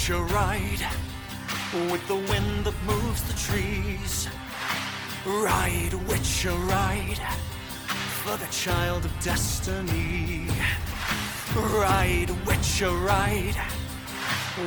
witch a ride with the wind that moves the trees. Ride, witch a ride for the child of destiny. Ride, witch a ride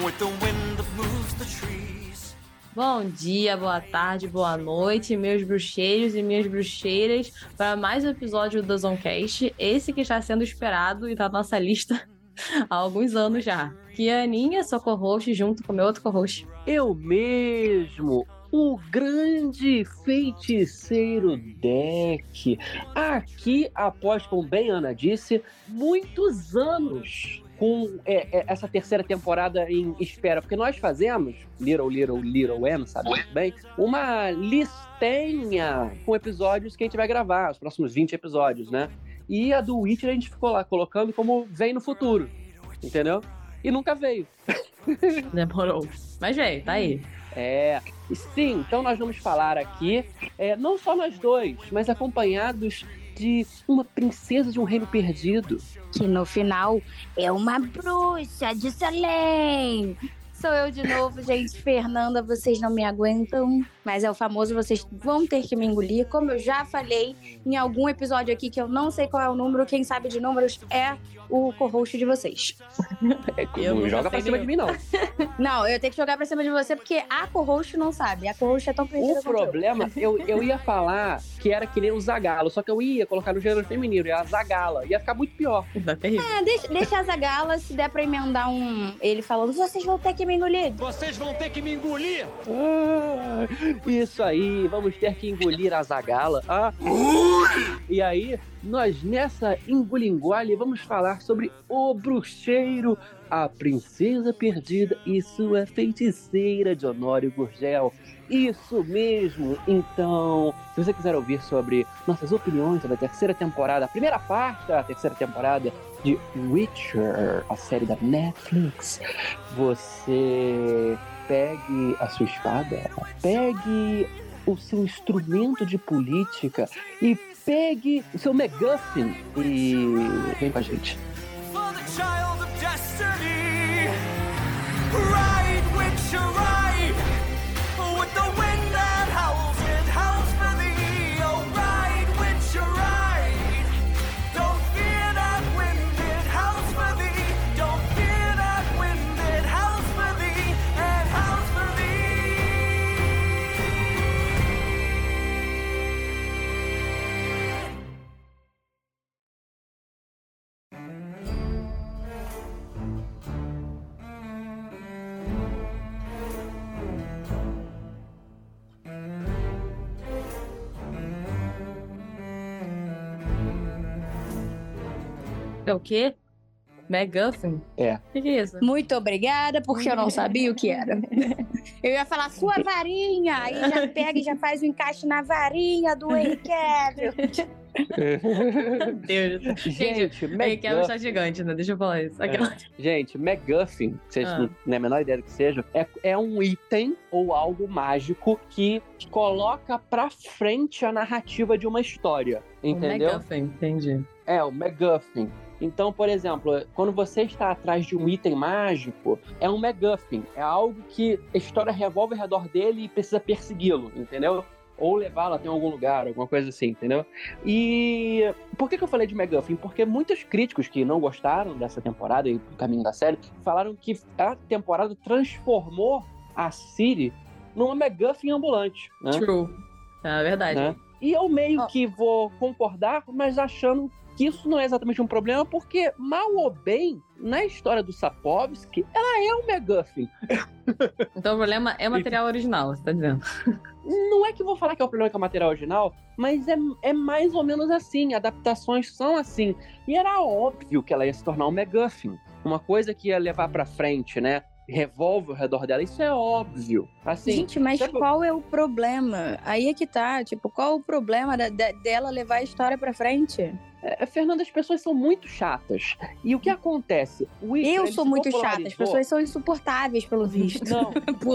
with the wind that moves the trees. Bom dia, boa tarde, boa noite, meus bruxeiros e minhas bruxeiras, para mais um episódio do Zoncast, esse que está sendo esperado e na nossa lista há alguns anos já. Que é a Aninha, sou co-host, junto com meu outro co-host. Eu mesmo, o grande feiticeiro Deck. Aqui, após, como bem Ana disse, muitos anos com é, é, essa terceira temporada em espera, porque nós fazemos, Little, Little, Little M, sabe muito bem, uma listinha com episódios que a gente vai gravar, os próximos 20 episódios, né? E a do Witcher a gente ficou lá colocando como vem no futuro, entendeu? E nunca veio. Demorou. Mas veio, tá aí. É, sim, então nós vamos falar aqui, é, não só nós dois, mas acompanhados de uma princesa de um reino perdido. Que no final é uma bruxa de Salem. Sou eu de novo, gente. Fernanda, vocês não me aguentam. Mas é o famoso, vocês vão ter que me engolir. Como eu já falei em algum episódio aqui, que eu não sei qual é o número, quem sabe de números é o co-host de vocês. É, Eu não joga pra cima de mim, não. Não, eu tenho que jogar pra cima de você, porque a co-host não sabe. A co-host é tão perdida O quanto eu. problema, eu, eu ia falar que era que nem o Zagalo, só que eu ia colocar no gênero feminino, ia a Zagala. Ia ficar muito pior. Tá terrível. Ah, deixa, deixa a Zagala, se der pra emendar um... Ele falando, vocês vão ter que me engolir. Vocês vão ter que me engolir! Ah, isso aí, vamos ter que engolir a Zagala. Ah. E aí, nós nessa engolinguale vamos falar sobre o bruxeiro, a princesa perdida e sua feiticeira de Honório Gurgel. Isso mesmo! Então, se você quiser ouvir sobre nossas opiniões sobre a terceira temporada, a primeira parte da terceira temporada de Witcher, a série da Netflix, você pegue a sua espada, pegue o seu instrumento de política e pegue o seu MacGuffin e vem com a gente. For the child of destiny. Ride, witch, ride. É o quê? McGuffin? É. O que, que é isso? Muito obrigada, porque eu não sabia o que era. Eu ia falar sua varinha, aí já pega e já faz o encaixe na varinha do Henry Cavill. Meu Deus. Gente, um MacGuffin, chá gigante, né? Deixa eu falar isso. Aquela... gente, MacGuffin, vocês Ah. não têm a menor ideia do que seja, é, é um item ou algo mágico que coloca pra frente a narrativa de uma história. Entendeu? Um McGuffin, entendi. É, o MacGuffin. Então, por exemplo, quando você está atrás de um item mágico, é um MacGuffin. É algo que a história revolve ao redor dele e precisa persegui-lo, entendeu? Ou levá-lo até algum lugar, alguma coisa assim, entendeu? E por que, que eu falei de MacGuffin? Porque muitos críticos que não gostaram dessa temporada e do caminho da série falaram que a temporada transformou a Siri numa MacGuffin ambulante, né? True. É verdade. né? E eu meio Ó. que vou concordar, mas achando que isso não é exatamente um problema, porque, mal ou bem, na história do Sapkowski, ela é um MacGuffin. Então o problema é material original, você tá dizendo. Não é que eu vou falar que é o problema com o material original, mas é, é mais ou menos assim, adaptações são assim. E era óbvio que ela ia se tornar um MacGuffin. Uma coisa que ia levar pra frente, né? Revolve ao redor dela, isso é óbvio. Assim, Gente, mas sabe- qual é o problema? Aí é que tá, tipo, qual o problema da- da- dela levar a história pra frente? é, Fernanda, as pessoas são muito chatas. E o que acontece? O Witcher, Eu sou muito chata, as pessoas são insuportáveis, pelo visto. Não,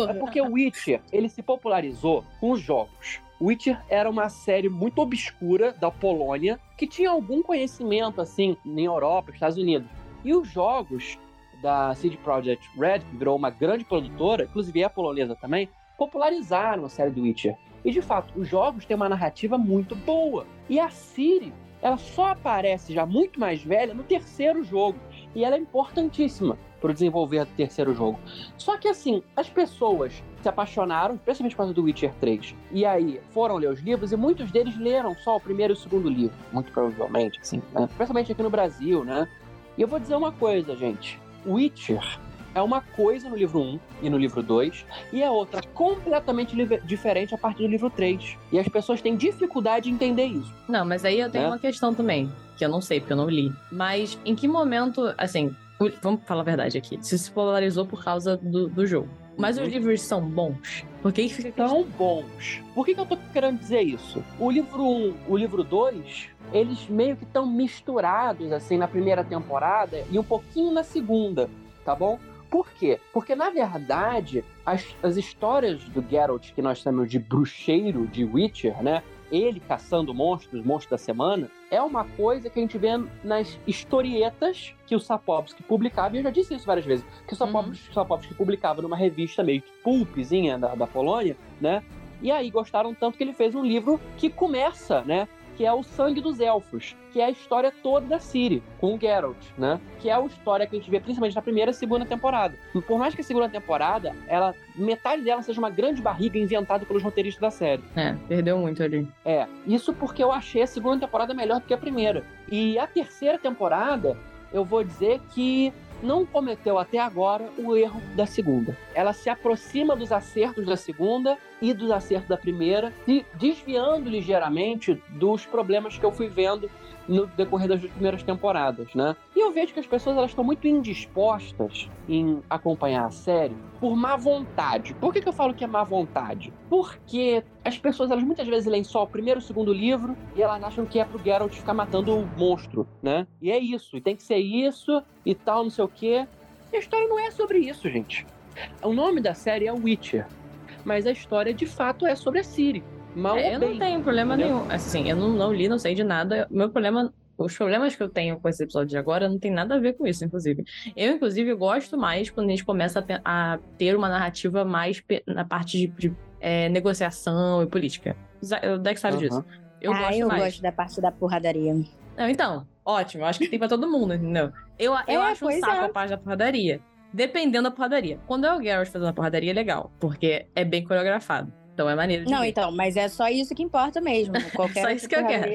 É porque o Witcher, ele se popularizou com os jogos. Witcher era uma série muito obscura da Polônia, que tinha algum conhecimento, assim, em Europa, Estados Unidos. E os jogos da CD Projekt Red, que virou uma grande produtora, inclusive é polonesa também, popularizaram a série do Witcher. E de fato, os jogos têm uma narrativa muito boa. E a Ciri, ela só aparece já muito mais velha no terceiro jogo. E ela é importantíssima para o desenvolver do terceiro jogo. Só que assim, as pessoas se apaixonaram, especialmente por causa do Witcher 3. E aí foram ler os livros e muitos deles leram só o primeiro e o segundo livro, muito provavelmente, assim, né? Especialmente aqui no Brasil, né? E eu vou dizer uma coisa, gente. Witcher é uma coisa no livro 1 e no livro 2, e é outra completamente diferente a partir do livro 3. E as pessoas têm dificuldade em entender isso. Não, mas aí eu tenho né? uma questão também, que eu não sei, porque eu não li. Mas em que momento, assim, vamos falar a verdade aqui, se se polarizou por causa do, do jogo. Mas os uhum. livros são bons? Por que, fica São bons. Por que, que eu tô querendo dizer isso? O livro 1, o livro 2, eles meio que estão misturados, assim, na primeira temporada e um pouquinho na segunda, tá bom? Por quê? Porque, na verdade, as, as histórias do Geralt, que nós chamamos de bruxeiro de Witcher, né? Ele caçando monstros, monstros da semana, é uma coisa que a gente vê nas historietas que o Sapowski publicava, e eu já disse isso várias vezes, que o Sapowski, uhum. Sapowski publicava numa revista meio que pulpzinha da, da Polônia, né? E aí gostaram tanto que ele fez um livro que começa, né? Que é o Sangue dos Elfos, que é a história toda da Ciri, com o Geralt, né? Que é a história que a gente vê principalmente na primeira e segunda temporada. Por mais que a segunda temporada, ela metade dela seja uma grande barriga inventada pelos roteiristas da série. É, perdeu muito ali. É, isso porque eu achei a segunda temporada melhor do que a primeira. E a terceira temporada, eu vou dizer que não cometeu até agora o erro da segunda. Ela se aproxima dos acertos da segunda e dos acertos da primeira, e desviando ligeiramente dos problemas que eu fui vendo no decorrer das primeiras temporadas, né? E eu vejo que as pessoas elas estão muito indispostas em acompanhar a série por má vontade. Por que, que eu falo que é má vontade? Porque as pessoas elas muitas vezes leem só o primeiro e o segundo livro e elas acham que é pro Geralt ficar matando o monstro, né? E é isso, e tem que ser isso e tal, não sei o quê. E a história não é sobre isso, gente. O nome da série é Witcher, mas a história de fato é sobre a Ciri. Mal é, eu bem, não tenho problema entendeu? nenhum. Assim, eu não, não li, não sei de nada. Meu problema os problemas que eu tenho com esse episódio de agora não tem nada a ver com isso, inclusive. Eu, inclusive, gosto mais quando a gente começa a, a ter uma narrativa mais na parte de, de é, negociação e política. O Dex sabe uhum. disso. Eu ah, gosto eu mais. gosto da parte da porradaria. Não, então, ótimo. Acho que tem pra todo mundo, entendeu? Eu, eu é, acho um saco é. a parte da porradaria. Dependendo da porradaria. Quando é o Garrett fazendo a porradaria, é legal. Porque é bem coreografado. Então é maneiro de Não, ver. então, mas é só isso que importa mesmo. Qualquer só isso que eu quero.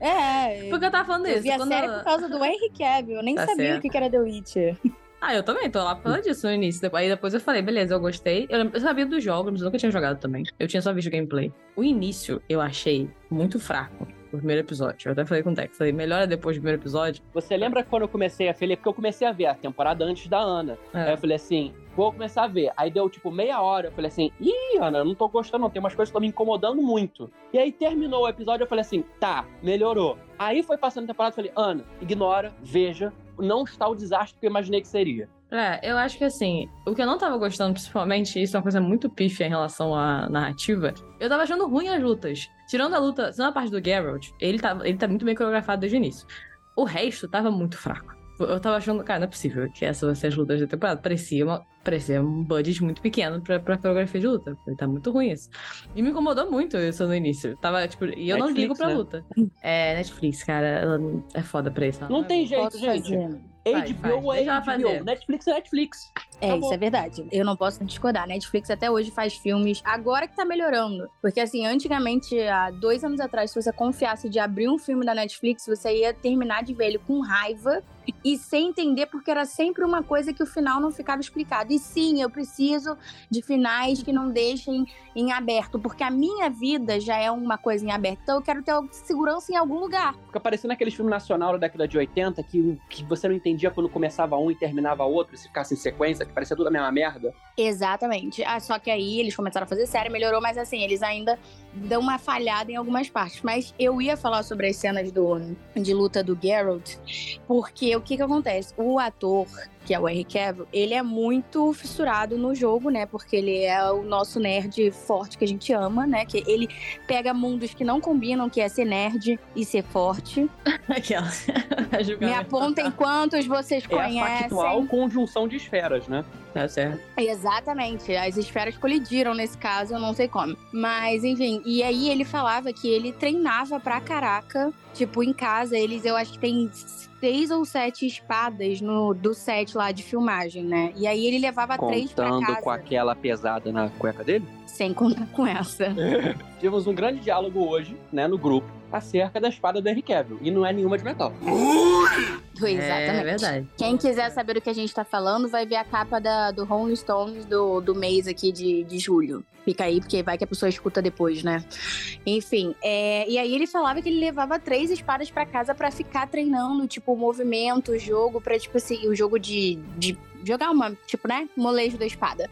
É. Porque eu tava falando eu isso. Vi a série por causa do Henry Cavill. Eu nem tá sabia certo. o que era The Witcher. Ah, eu também, tô lá por causa disso no início. Aí depois eu falei, beleza, eu gostei. Eu, eu sabia dos jogos, mas eu nunca tinha jogado também. Eu tinha só visto gameplay. O início eu achei muito fraco o primeiro episódio. Eu até falei com o Tex, falei, melhora depois do primeiro episódio. Você lembra quando eu comecei a ver? Porque eu comecei a ver a temporada antes da Ana. É. Aí eu falei assim, vou começar a ver. Aí deu tipo meia hora, eu falei assim, ih, Ana, eu não tô gostando, não. Tem umas coisas que estão me incomodando muito. E aí terminou o episódio, eu falei assim, tá, melhorou. Aí foi passando a temporada, eu falei, Ana, ignora, veja, não está o desastre que eu imaginei que seria. É, eu acho que assim, o que eu não tava gostando, principalmente, isso é uma coisa muito pífia em relação à narrativa, eu tava achando ruim as lutas. Tirando a luta, tirando a parte do Geralt, ele tá, ele tá muito bem coreografado desde o início. O resto tava muito fraco. Eu tava achando, cara, não é possível que essas vão ser as lutas da temporada. Parecia, uma, parecia um budget muito pequeno pra, pra coreografia de luta. Tá muito ruim isso. E me incomodou muito isso no início. Tava, tipo, e eu Netflix, não ligo pra né? luta. É, Netflix, cara, ela é foda pra isso. Não, não tem jeito, gente. Fazer. HBO é HBO. Netflix é Netflix. É, Acabou. isso é verdade. Eu não posso discordar. Netflix até hoje faz filmes. Agora que tá melhorando. Porque, assim, antigamente, há dois anos atrás, se você confiasse de abrir um filme da Netflix, você ia terminar de ver ele com raiva e sem entender, porque era sempre uma coisa que o final não ficava explicado. E sim, eu preciso de finais que não deixem em aberto, porque a minha vida já é uma coisa em aberto. Então eu quero ter segurança em algum lugar. Fica parecendo aquele filme nacional da década de 80 que, que você não entendia quando começava um e terminava outro, se ficasse em sequência, que parecia tudo a mesma merda. Exatamente. Ah, só que aí eles começaram a fazer série, melhorou, mas assim, eles ainda dão uma falhada em algumas partes. Mas eu ia falar sobre as cenas do, de luta do Geralt, porque o que que acontece? O ator que é o Henry Cavill, ele é muito fissurado no jogo, né? Porque ele é o nosso nerd forte que a gente ama, né? Que ele pega mundos que não combinam, que é ser nerd e ser forte. Aquela. Me apontem quantos vocês É a conhecem. factual conjunção de esferas, né? Tá certo. Exatamente, as esferas colidiram nesse caso, eu não sei como. Mas, enfim, e aí ele falava que ele treinava pra caraca. Tipo, em casa, eles, eu acho que tem seis ou sete espadas no, do set lá de filmagem, né? E aí ele levava três pra Contando casa, com aquela pesada na cueca dele. sem contar com essa. Tivemos um grande diálogo hoje, né, no grupo, acerca da espada do Henry Cavill. E não é nenhuma de metal. Exatamente. É verdade. Quem quiser saber do que a gente tá falando, vai ver a capa da, do Rolling Stones do, do mês aqui de, de julho. Fica aí, porque vai que a pessoa escuta depois, né? Enfim, é, e aí ele falava que ele levava três espadas pra casa pra ficar treinando, tipo, o movimento, o jogo, pra, tipo assim, o jogo de, de jogar uma, tipo, né? Molejo da espada.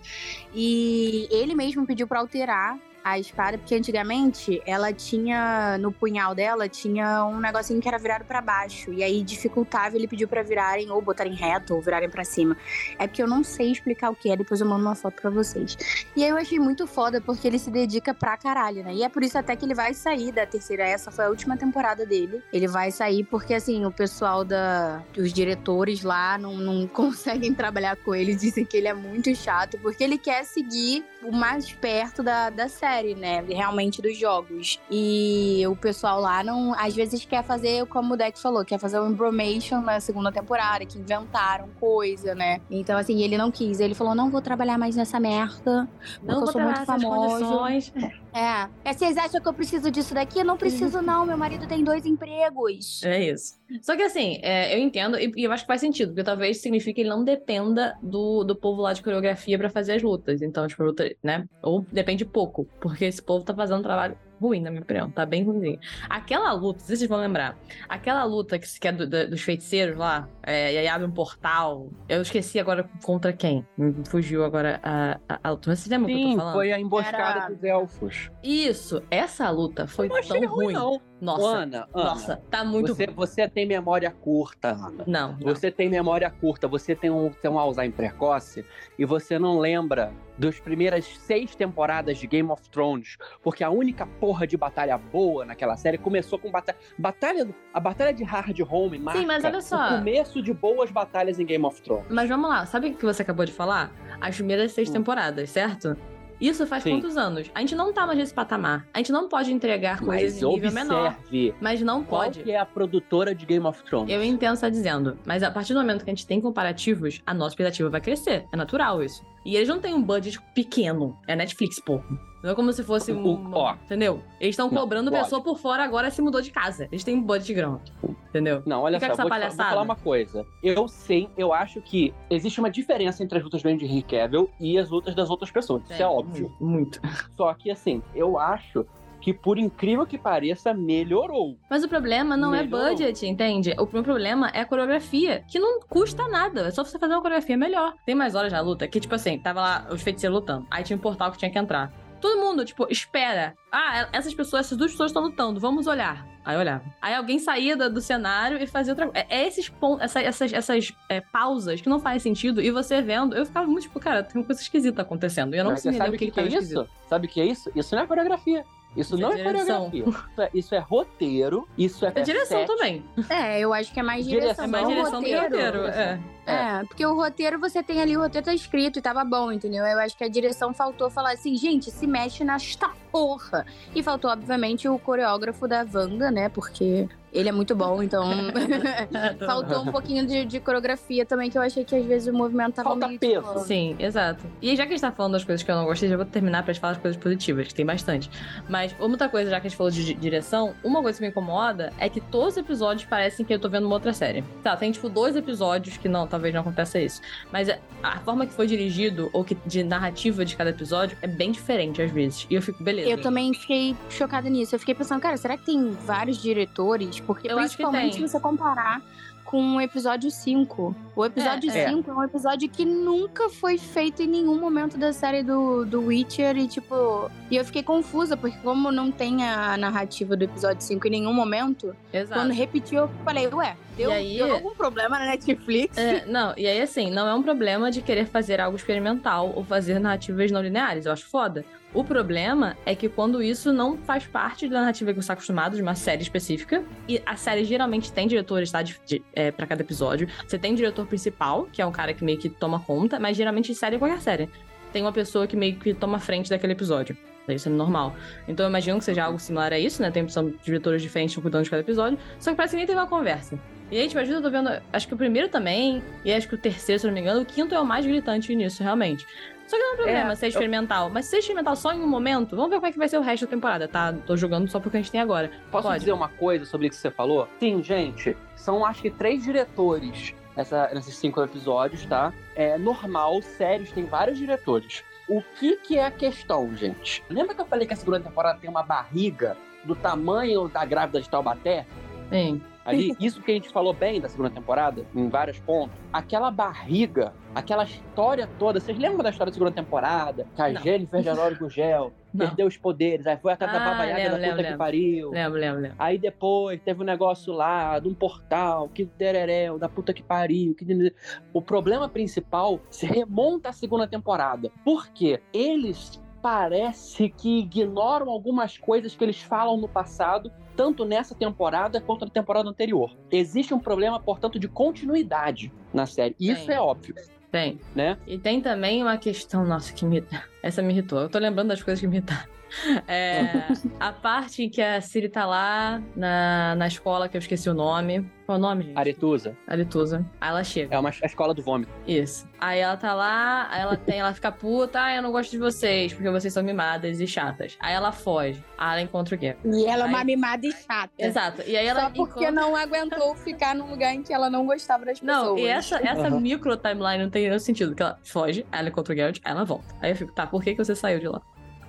E ele mesmo pediu pra alterar a espada, porque antigamente ela tinha, no punhal dela, tinha um negocinho que era virado pra baixo. E aí dificultava, ele pediu pra virarem, ou botarem reto, ou virarem pra cima. É porque eu não sei explicar o que é, depois eu mando uma foto pra vocês. E aí eu achei muito foda, porque ele se dedica pra caralho, né? E é por isso até que ele vai sair da terceira, essa foi a última temporada dele. Ele vai sair porque, assim, o pessoal da... Os diretores lá não, não conseguem trabalhar com ele, dizem que ele é muito chato, porque ele quer seguir o mais perto da, da série, né? Realmente dos jogos. E o pessoal lá não, às vezes quer fazer, como o Deck falou, quer fazer o Embromation na segunda temporada, que inventaram coisa, né? Então, assim, ele não quis. Ele falou: não vou trabalhar mais nessa merda. Não eu vou sou ter muito famoso. condições. É. é. Vocês acham que eu preciso disso daqui? Eu não preciso, não. Meu marido tem dois empregos. É isso. Só que assim, é, eu entendo e, e eu acho que faz sentido, porque talvez signifique que ele não dependa do, do povo lá de coreografia pra fazer as lutas. Então, tipo, luta, né? Ou depende pouco, porque esse povo tá fazendo um trabalho ruim, na minha opinião. Tá bem ruimzinho. Aquela luta, não sei se vocês vão lembrar. Aquela luta que, que é do- do- dos feiticeiros lá, é, e aí abre um portal. Eu esqueci agora contra quem. Me fugiu agora a, a, a luta. Mas vocês lembram o que eu Sim, tô falando? foi a emboscada Era- dos elfos. Isso, essa luta foi tão ruim. não. Nossa, Ana, Ana, nossa, tá muito você, você tem memória curta, Ana. Não, não. Você tem memória curta, você tem um, tem um Alzheimer precoce e você não lembra das primeiras seis temporadas de Game of Thrones, porque a única porra de batalha boa naquela série começou com batalha. batalha a batalha de Hard Home marca Sim, mas olha só. o começo de boas batalhas em Game of Thrones. Mas vamos lá, sabe o que você acabou de falar? As primeiras seis Hum. temporadas, certo? Isso faz Sim. quantos anos? A gente não tá mais nesse patamar. A gente não pode entregar coisas Mas em nível menor. Mas não qual pode. que é a produtora de Game of Thrones. Eu entendo o que você tá dizendo. Mas a partir do momento que a gente tem comparativos, a nossa expectativa vai crescer. É natural isso. E eles não têm um budget pequeno. É Netflix, pô. Não é como se fosse um. O- ó. Entendeu? Eles estão cobrando lógico. pessoa por fora agora se mudou de casa. Eles têm um budget grande. Entendeu? Não, olha Fica só, essa vou, te fa- vou palhaçada. falar uma coisa. Eu sei, eu acho que existe uma diferença entre as lutas do Henry Cavill e as lutas das outras pessoas. Isso é óbvio. Muito. Só que, assim, eu acho que, por incrível que pareça, melhorou. Mas o problema não é Melhorou. budget, entende? O meu problema é a coreografia, que não custa nada. É só você fazer uma coreografia melhor. Tem mais horas na luta que, tipo assim, tava lá os feiticeiros lutando. Aí tinha um portal que tinha que entrar. Todo mundo, tipo, espera. Ah, essas pessoas, essas duas pessoas estão lutando, vamos olhar. Aí olhava. Aí alguém saía do, do cenário e fazia outra coisa. É, é esses pontos, essa- essas, essas é, pausas que não fazem sentido. E você vendo, eu ficava muito tipo, cara, tem uma coisa esquisita acontecendo. E eu não sabe o que, que, que é isso? esquisito. Sabe o que é isso? Isso não é coreografia. Isso, Isso não é é, direção. coreografia. Isso é, isso é roteiro, isso é, É direção set. também. É, eu acho que é mais Direção, direção. É mais direção do que roteiro. É. É, porque o roteiro você tem ali, o roteiro tá escrito e tava bom, entendeu? Eu acho que a direção faltou falar assim, gente, se mexe nesta porra. E faltou, obviamente, o coreógrafo da Wanda, né? Porque ele é muito bom, então. faltou um pouquinho de, de coreografia também, que eu achei que às vezes o movimento tava Falta meio. peso. tipo, Sim, exato. E já que a gente tá falando das coisas que eu não gostei, já vou terminar pra gente falar das coisas positivas, que tem bastante. Mas outra coisa, já que a gente falou de di- direção, uma coisa que me incomoda é que todos os episódios parecem que eu tô vendo uma outra série. Tá, tem tipo dois episódios que não, talvez não aconteça isso. Mas a- a forma que foi dirigido, ou que de narrativa de cada episódio, é bem diferente às vezes. E eu fico, beleza. Eu também fiquei chocada nisso. Eu fiquei pensando, cara, será que tem vários diretores? Porque Eu principalmente se você comparar com o episódio 5. O episódio É, é. 5 é um episódio que nunca foi feito em nenhum momento da série do, do Witcher. E, tipo, e eu fiquei confusa, porque como não tem a narrativa do episódio 5 em nenhum momento, Exato. quando repetiu, eu falei, ué, deu, aí- deu algum problema na Netflix? É, não, e aí assim, não é um problema de querer fazer algo experimental ou fazer narrativas não lineares, eu acho foda. O problema é que quando isso não faz parte da narrativa que você está acostumado, de uma série específica, e a série geralmente tem diretores, tá? É, pra cada episódio. Você tem diretor principal, que é um cara que meio que toma conta, mas geralmente série é qualquer série. Tem uma pessoa que meio que toma frente daquele episódio. Isso é normal. Então eu imagino que seja algo similar a isso, né? Tem são diretores diferentes cuidando de cada episódio. Só que parece que nem teve uma conversa. E aí, tipo, às eu tô vendo. Acho que o primeiro também, e acho que o terceiro, se não me engano, o quinto é o mais gritante nisso, realmente. Só que não é um problema É, ser eu- experimental. Mas se ser experimental só em um momento, vamos ver como é que vai ser o resto da temporada, tá? Tô jogando só porque a gente tem agora. Posso Pode. dizer uma coisa sobre o que você falou? Sim, gente. São acho que três diretores nessa, nesses cinco episódios, tá? É normal, sérios, tem vários diretores. O que que é a questão, gente? Lembra que eu falei que a segunda temporada tem uma barriga do tamanho da grávida de Taubaté? Sim. Ali, isso que a gente falou bem da segunda temporada, em vários pontos. Aquela barriga, aquela história toda. Vocês lembram da história da segunda temporada? Que a Não. Jennifer Gugel Não. perdeu os poderes, aí foi atrás da Ah, Yaga lembro, da puta lembro, que pariu. Lembro, lembro, lembro. Aí depois teve um negócio lá de um portal, que tereréu, da puta que pariu. Que... O problema principal se remonta à segunda temporada. Por quê? Eles parece que ignoram algumas coisas que eles falam no passado, tanto nessa temporada quanto na temporada anterior. Existe um problema, portanto, de continuidade na série. E Isso é óbvio, Tem. né? E tem também uma questão, nossa, que me. Essa me irritou. Eu tô lembrando das coisas que me irritaram. É, a parte em que a Siri tá lá na, na escola, que eu esqueci o nome. Qual é o nome, gente? Aretusa Aritusa. Aí ela chega. é uma a escola do vômito. Isso. Aí ela tá lá, aí ela tem, ela fica puta, ah, eu não gosto de vocês, porque vocês são mimadas e chatas. Aí ela foge. Aí ela encontra o Gary. E ela é uma Aí- mimada e chata. Exato. E aí ela Só porque encontra... não aguentou ficar num lugar em que ela não gostava das pessoas. Não, e essa, essa Aham. micro timeline não tem nenhum sentido. Que ela foge, aí ela encontra o Geralt, aí ela volta. Aí eu fico, tá, por que, que você saiu de lá?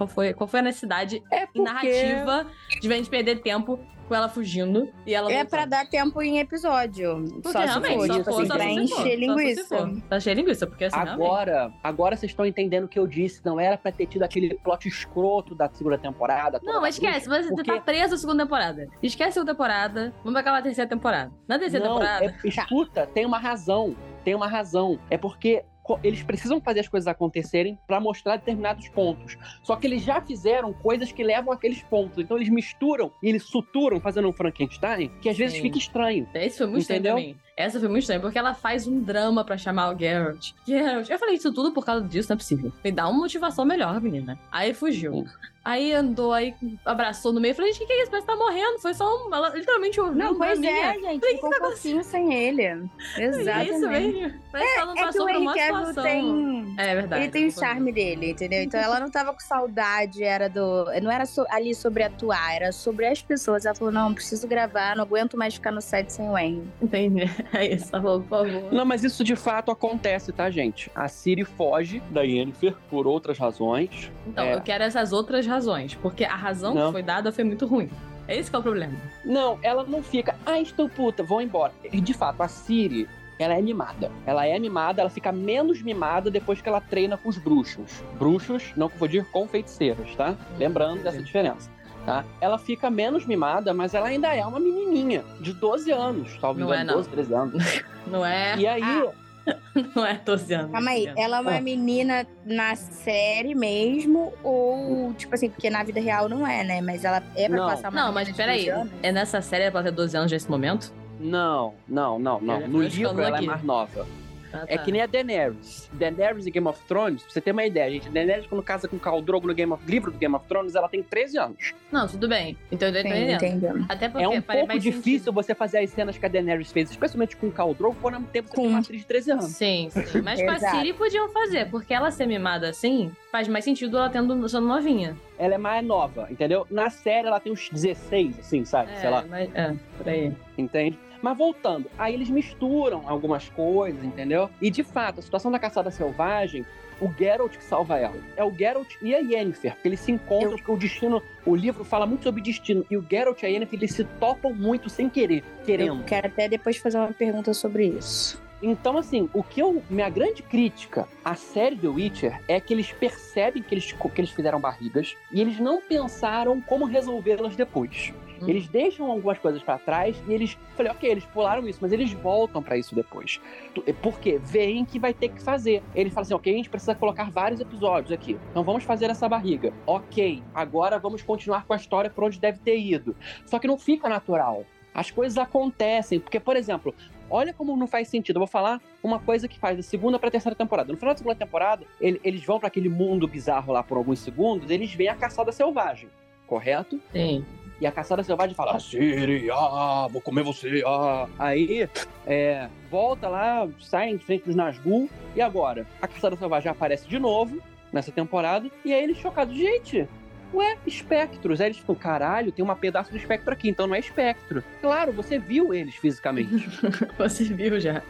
Qual foi, qual foi a necessidade É e narrativa de a gente perder tempo com ela fugindo e ela É voltando? pra dar tempo em episódio. Porque só realmente, for, só tipo for, assim, só pra encher linguiça. Pra encher linguiça, porque assim, realmente. Agora, agora vocês estão entendendo o que eu disse. Não era pra ter tido aquele plot escroto da segunda temporada. Não, esquece, você porque- tá preso a segunda temporada. Esquece a segunda temporada, vamos acabar a terceira temporada. Na terceira Não, temporada, é- escuta, tem uma razão. Tem uma razão. É porque eles precisam fazer as coisas acontecerem pra mostrar determinados pontos. Só que eles já fizeram coisas que levam àqueles pontos. Então eles misturam e eles suturam fazendo um Frankenstein que às vezes Sim. fica estranho. Esse foi muito Entendeu? estranho pra mim. Essa foi muito estranha, porque ela faz um drama pra chamar o Geralt. Geralt. Eu falei, isso tudo por causa disso, não é possível. Me dá uma motivação melhor, menina. Aí fugiu. Aí andou, aí abraçou no meio. Falei, gente, o que, é isso? Parece que tá morrendo. Foi só um. Ela literalmente ouviu Não, um pois draminha. é, gente. Ficou um pouquinho sem ele. É Exatamente. isso mesmo. Parece que ela não É que passou o por Henry uma situação. tem... É verdade. Ele tem o charme dele, entendeu? Então ela não tava com saudade, era do. Não era so- ali sobre atuar, era sobre as pessoas. Ela falou: não, preciso gravar, não aguento mais ficar no set sem o Wayne. Entendi. É isso, tá bom, por favor. Não, mas isso de fato acontece, tá, gente? A Siri foge da Yennefer por outras razões. Então, É. eu quero essas outras razões, porque a razão Não. que foi dada foi muito ruim. É esse que é o problema. Não, ela não fica, ah, estou puta, vou embora. E, De fato, a Siri, ela é mimada. Ela é mimada, ela fica menos mimada depois que ela treina com os bruxos. Bruxos, não confundir com feiticeiros, tá? Lembrando dessa diferença. Tá? Ela fica menos mimada, mas ela ainda é uma menininha de 12 anos, talvez Não é, não. 12, 13 anos. Não é, E aí, não é 12 anos. Calma aí, ela é uma Ah. menina na série mesmo, ou, tipo assim, porque na vida real não é, né? Mas ela é pra Não. passar uma Não, mas peraí. 12 anos? É nessa série ela ter 12 anos nesse momento? não, não, não, não. Ela No foi livro ela aqui. é mais nova. Ah, É tá. que nem a Daenerys. Daenerys em Game of Thrones, pra você ter uma ideia, gente. Daenerys, quando casa com Khal Drogo no Game of, livro do Game of Thrones, ela tem 13 anos. Não, tudo bem. Então eu tô entendendo. entendendo. Até porque é um pouco mais difícil sentido. você fazer as cenas que a Daenerys fez, especialmente com o Khal Drogo, quando ao mesmo tempo você tem Com- uma atriz de 13 anos. Sim, sim. Mas com a. Siri podiam fazer, porque ela ser mimada assim faz mais sentido ela tendo sendo novinha. Ela é mais nova, entendeu? Na série ela tem uns 16, assim, sabe? É, Sei lá, mas, é, por aí. entende? Mas voltando, aí eles misturam algumas coisas, entendeu? E de fato, a situação da caçada selvagem, o Geralt que salva ela. É o Geralt e a Yennefer, porque eles se encontram, Eu- porque o destino, o livro fala muito sobre destino. E o Geralt e a Yennefer, eles se topam muito sem querer, querendo. Eu quero até depois fazer uma pergunta sobre isso. Então, assim, o que eu. Minha grande crítica à série The Witcher é que eles percebem que eles, que eles fizeram barrigas e eles não pensaram como resolvê-las depois. Hum. Eles deixam algumas coisas pra trás e eles. Falei, ok, eles pularam isso, mas eles voltam pra isso depois. Tu- Por quê? Veem que vai ter que fazer. Eles falam assim, ok, a gente precisa colocar vários episódios aqui. Então vamos fazer essa barriga. Ok, agora vamos continuar com a história por onde deve ter ido. Só que não fica natural. As coisas acontecem, porque, por exemplo, olha como não faz sentido. Eu vou falar uma coisa que faz da segunda pra terceira temporada. No final da segunda temporada, ele- eles vão pra aquele mundo bizarro lá por alguns segundos, eles veem a caçada selvagem, correto? Sim. E a caçada selvagem fala: Siri, ah, vou comer você, ah. Aí, é, volta lá, sai em frente dos Nazgûl. E agora? A caçada selvagem aparece de novo nessa temporada. E aí eles chocados: gente, ué, espectros. Aí eles ficam: caralho, tem um pedaço do espectro aqui, então não é espectro. Claro, você viu eles fisicamente. Você viu já.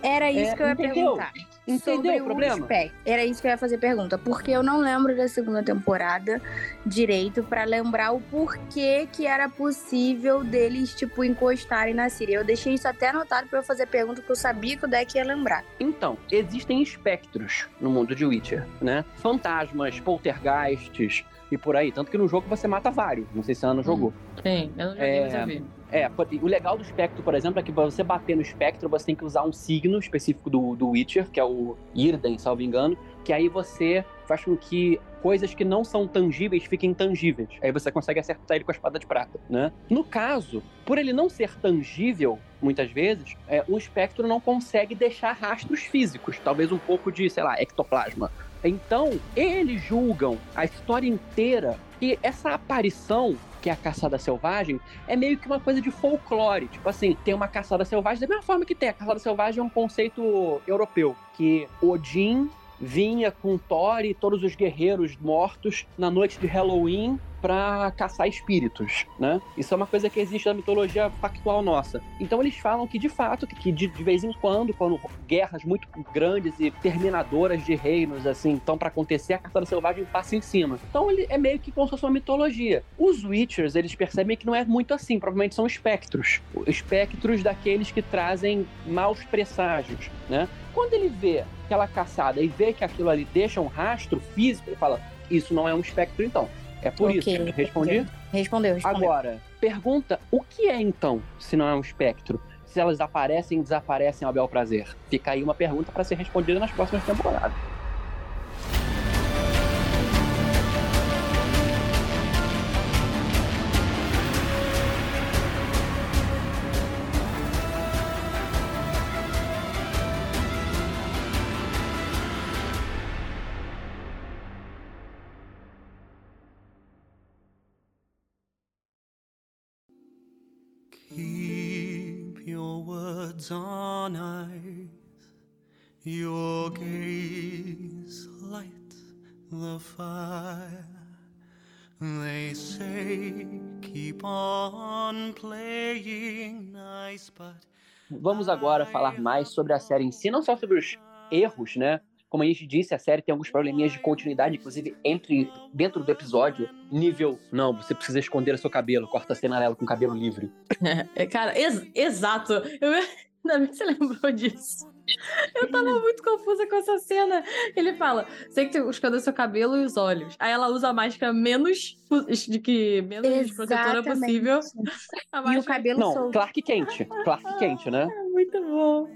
Era isso É, que eu ia entendeu? perguntar. Entendeu sobre o problema? espectro. Era isso que eu ia fazer pergunta. Porque eu não lembro da segunda temporada direito pra lembrar o porquê que era possível deles, tipo, encostarem na Síria. Eu deixei isso até anotado pra eu fazer pergunta que eu sabia que o deck ia lembrar. Então, existem espectros no mundo de Witcher, né? Fantasmas, poltergeists e por aí. Tanto que no jogo você mata vários. Não sei se a Ana jogou. Sim, eu não joguei, É, mas eu vi. É, o legal do espectro, por exemplo, é que pra você bater no espectro, você tem que usar um signo específico do, do Witcher, que é o Irden, salvo engano, que aí você faz com que coisas que não são tangíveis fiquem tangíveis. Aí você consegue acertar ele com a espada de prata, né? No caso, por ele não ser tangível, muitas vezes, é, o espectro não consegue deixar rastros físicos, talvez um pouco de, sei lá, ectoplasma. Então, eles julgam a história inteira que essa aparição, que é a caçada selvagem, é meio que uma coisa de folclore. Tipo assim, tem uma caçada selvagem, da mesma forma que tem. A caçada selvagem é um conceito europeu. Que Odin vinha com Thor e todos os guerreiros mortos na noite de Halloween pra caçar espíritos, né? Isso é uma coisa que existe na mitologia factual nossa. Então eles falam que, de fato, que- de, de vez em quando, quando guerras muito grandes e terminadoras de reinos, assim, estão pra acontecer, a caçada selvagem passa em cima. Então ele é meio que como se fosse uma mitologia. Os Witchers, eles percebem que não é muito assim, provavelmente são espectros. Espectros daqueles que trazem maus presságios, né? Quando ele vê aquela caçada e vê que aquilo ali deixa um rastro físico, ele fala, isso não é um espectro então. É por Ok, isso. Respondi? Respondeu, respondeu. Agora, pergunta: o que é então, se não é um espectro? Se elas aparecem e desaparecem ao bel prazer? Fica aí uma pergunta para ser respondida nas próximas temporadas. On ice, your gaze light the fire. They say keep on playing nice, but Vamos agora falar mais sobre a série em si, não só sobre os erros, né? Como a gente disse, a série tem alguns probleminhas de continuidade, inclusive entre dentro do episódio, nível. Não, você precisa esconder o seu cabelo, corta a cena dela com o cabelo livre. É, cara, ex- exato. Eu, ainda bem que você lembrou disso. Eu tava muito confusa com essa cena. Ele fala: sei que tu escondeu seu cabelo e os olhos. Aí ela usa a máscara menos de que menos protetora Exatamente. possível. A E o máscara cabelo Não, solto. Clark Kent. Clark Kent, né? é muito bom.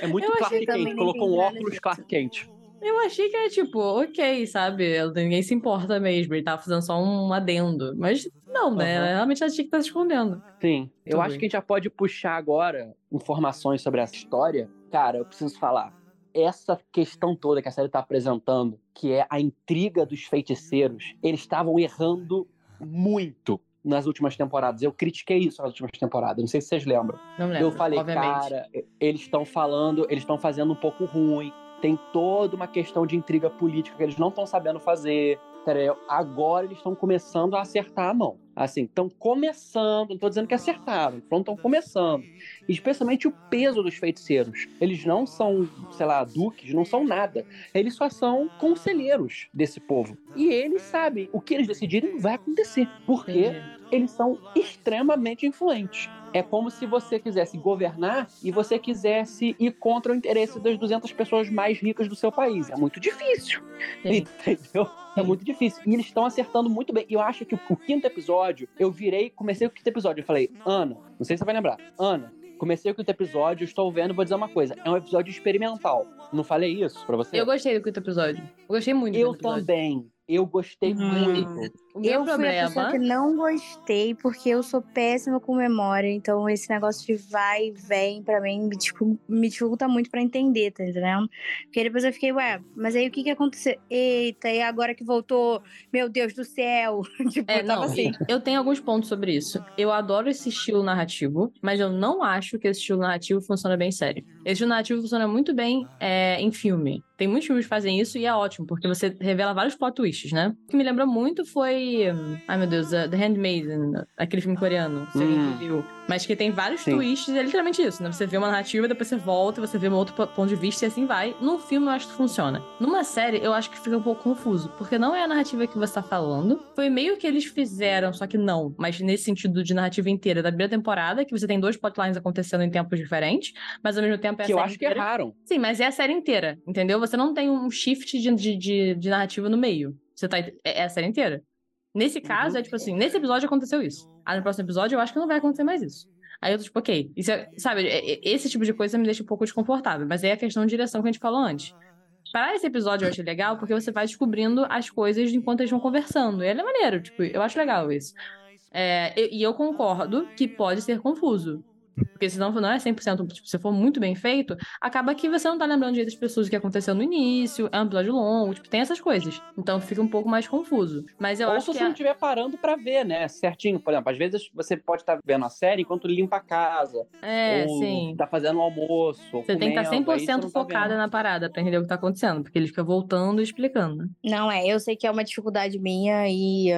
É muito Eu Clark não Colocou um óculos. Clark Kent. Eu achei que era tipo, ok, sabe? Ninguém se importa mesmo. Ele tava fazendo só um adendo. Mas não, né? Aham. Realmente ela tinha que estar se escondendo. Sim, eu Tudo acho bem. que a gente já pode puxar agora informações sobre essa história. Cara, eu preciso falar. Essa questão toda que a série tá apresentando, que é a intriga dos feiticeiros, eles estavam errando muito nas últimas temporadas. Eu critiquei isso nas últimas temporadas, não sei se vocês lembram. Não lembro, eu falei, obviamente. cara, eles estão falando, eles estão fazendo um pouco ruim. Tem toda uma questão de intriga política que eles não estão sabendo fazer. Entendeu? Agora eles estão começando a acertar a mão. Assim, estão começando, não tô dizendo que acertaram, estão começando. Especialmente o peso dos feiticeiros. Eles não são, sei lá, duques, não são nada. Eles só são conselheiros desse povo. E eles sabem, o que eles decidirem vai acontecer. Porque. Eles são extremamente influentes. É como se você quisesse governar e você quisesse ir contra o interesse das 200 pessoas mais ricas do seu país. É muito difícil. Sim. Entendeu? É muito difícil. E eles estão acertando muito bem. E eu acho que o, quinto episódio, eu virei, comecei o quinto episódio. Eu falei, Ana, não sei se você vai lembrar. Ana, comecei o quinto episódio, estou vendo, vou dizer uma coisa. É um episódio experimental. Não falei isso pra você? Eu gostei do quinto episódio. Eu gostei muito Eu do quinto episódio. também. Eu gostei Uhum. muito. O meu eu fui a pessoa problema. que não gostei, porque eu sou péssima com memória. Então, esse negócio de vai e vem, pra mim, me, tipo, me dificulta muito pra entender, tá entendendo? Porque depois eu fiquei, ué, mas aí o que que aconteceu? Eita, e agora que voltou, meu Deus do céu. tipo, É, eu tava não, assim. eu tenho alguns pontos sobre isso. Eu adoro esse estilo narrativo, mas eu não acho que esse estilo narrativo funciona bem em série. Esse estilo narrativo funciona muito bem é, em filme. Tem muitos filmes que fazem isso e é ótimo, porque você revela vários plot twists, né? O que me lembra muito foi. Ai meu Deus, The Handmaiden, aquele filme coreano, se alguém Hum. viu. Mas que tem vários Sim. twists, é literalmente isso, né? Você vê uma narrativa, depois você volta, você vê um outro po- ponto de vista e assim vai. Num filme eu acho que funciona. Numa série eu acho que fica um pouco confuso, porque não é a narrativa que você tá falando. Foi meio que eles fizeram, só que não. Mas nesse sentido de narrativa inteira da primeira temporada, que você tem dois plotlines acontecendo em tempos diferentes, mas ao mesmo tempo é a Que eu série acho que inteira. erraram. Sim, mas é a série inteira, entendeu? Você não tem um shift de, de, de, de narrativa no meio. Você tá. É é a série inteira. Nesse caso, é tipo assim, nesse episódio aconteceu isso. Aí no próximo episódio eu acho que não vai acontecer mais isso. Aí eu tô tipo, ok. Isso é- sabe, é- é- esse tipo de coisa me deixa um pouco desconfortável. Mas aí é a questão de direção que a gente falou antes. Para esse episódio eu achei legal porque você vai descobrindo as coisas enquanto eles vão conversando. E ele é maneiro, tipo, eu acho legal isso. É, e eu concordo que pode ser confuso. Porque senão não é 100%, tipo, se for muito bem feito, acaba que você não tá lembrando direito das pessoas o que aconteceu no início, é um episódio longo, tipo, tem essas coisas. Então fica um pouco mais confuso. Mas eu Ou acho se que você a- não estiver parando pra ver, né? Certinho. Por exemplo, às vezes você pode estar vendo a série enquanto limpa a casa. É, ou sim. tá fazendo o almoço. Você tem que estar comendo, aí você 100% não tá focada vendo. na parada pra entender o que tá acontecendo, porque ele fica voltando e explicando. Não é, eu sei que é uma dificuldade minha e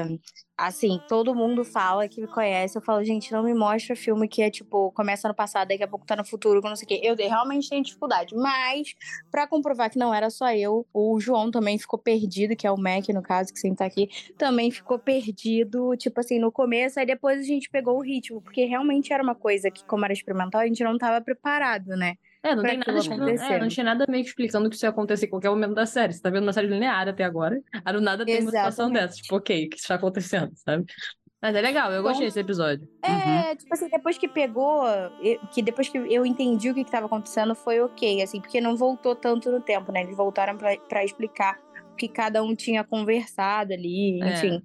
assim, todo mundo fala que me conhece, eu falo, gente, não me mostra filme que é tipo, começa no passado, daqui a pouco tá no futuro, não sei o quê. Eu realmente tenho dificuldade, mas pra comprovar que não era só eu, o João também ficou perdido, que é o Mac no caso, que sempre tá aqui, também ficou perdido, tipo assim, no começo, aí depois a gente pegou o ritmo, porque realmente era uma coisa que como era experimental, a gente não tava preparado, né? É, não Pra tem nada explicando- é, não tinha nada meio que explicando que isso ia acontecer em qualquer momento da série. Você tá vendo uma série linear até agora. Aí do nada tem uma situação Exatamente. dessa. Tipo, ok, o que está acontecendo, sabe? Mas é legal, eu Bom, gostei desse episódio. É, tipo assim, depois que pegou, que depois que eu entendi o que, que tava acontecendo, foi ok, assim, porque não voltou tanto no tempo, né? Eles voltaram pra, pra explicar que cada um tinha conversado ali, É. enfim.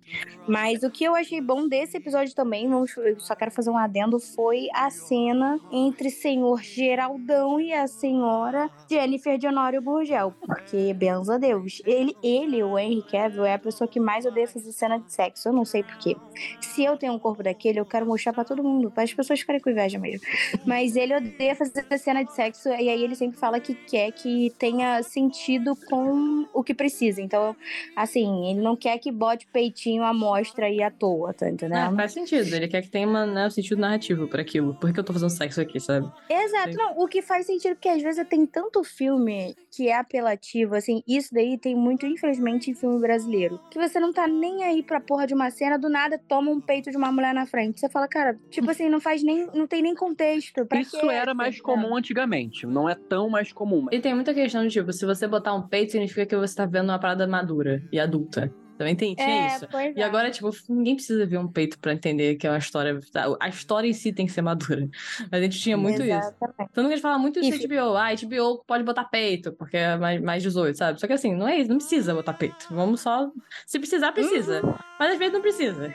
Mas o que eu achei bom desse episódio também, vamos, eu só quero fazer um adendo, foi a cena entre senhor Geraldão e a senhora Jennifer de Honório Burgel. Porque, benza a Deus, ele, ele, o Henry Cavill, é a pessoa que mais odeia fazer cena de sexo. Eu não sei porquê. Se eu tenho um corpo daquele, eu quero mostrar pra todo mundo, para as pessoas ficarem com inveja mesmo. Mas ele odeia fazer cena de sexo e aí ele sempre fala que quer que tenha sentido com o que precisa. Então, assim, ele não quer que bote peitinho à mostra e à toa, tá entendendo? Ah, faz sentido. Ele quer que tenha uma, né, um sentido narrativo pra aquilo. Por que eu tô fazendo sexo aqui, sabe? Exato, não, o que faz sentido, porque às vezes tem tanto filme que é apelativo, assim, isso daí tem muito, infelizmente, em filme brasileiro, que você não tá nem aí pra porra de uma cena, do nada toma um peito de uma mulher na frente. Você fala, cara, tipo assim, não faz nem, não tem nem contexto. Pra Isso quê? era mais comum antigamente. Não é tão mais comum. mas- E tem muita questão de, tipo, se você botar um peito, significa que você tá vendo uma parada madura e adulta. Também tem, tinha É, isso. pois E é. agora, tipo, ninguém precisa ver um peito pra entender que é uma história. A história em si tem que ser madura. Mas a gente tinha muito isso. Exatamente. Tanto que a gente fala muito isso E da HBO. Ah, HBO pode botar peito, porque é mais, mais 18, sabe? Só que assim, não é isso, não precisa botar peito. Vamos só. Se precisar, precisa. Mas às vezes não precisa.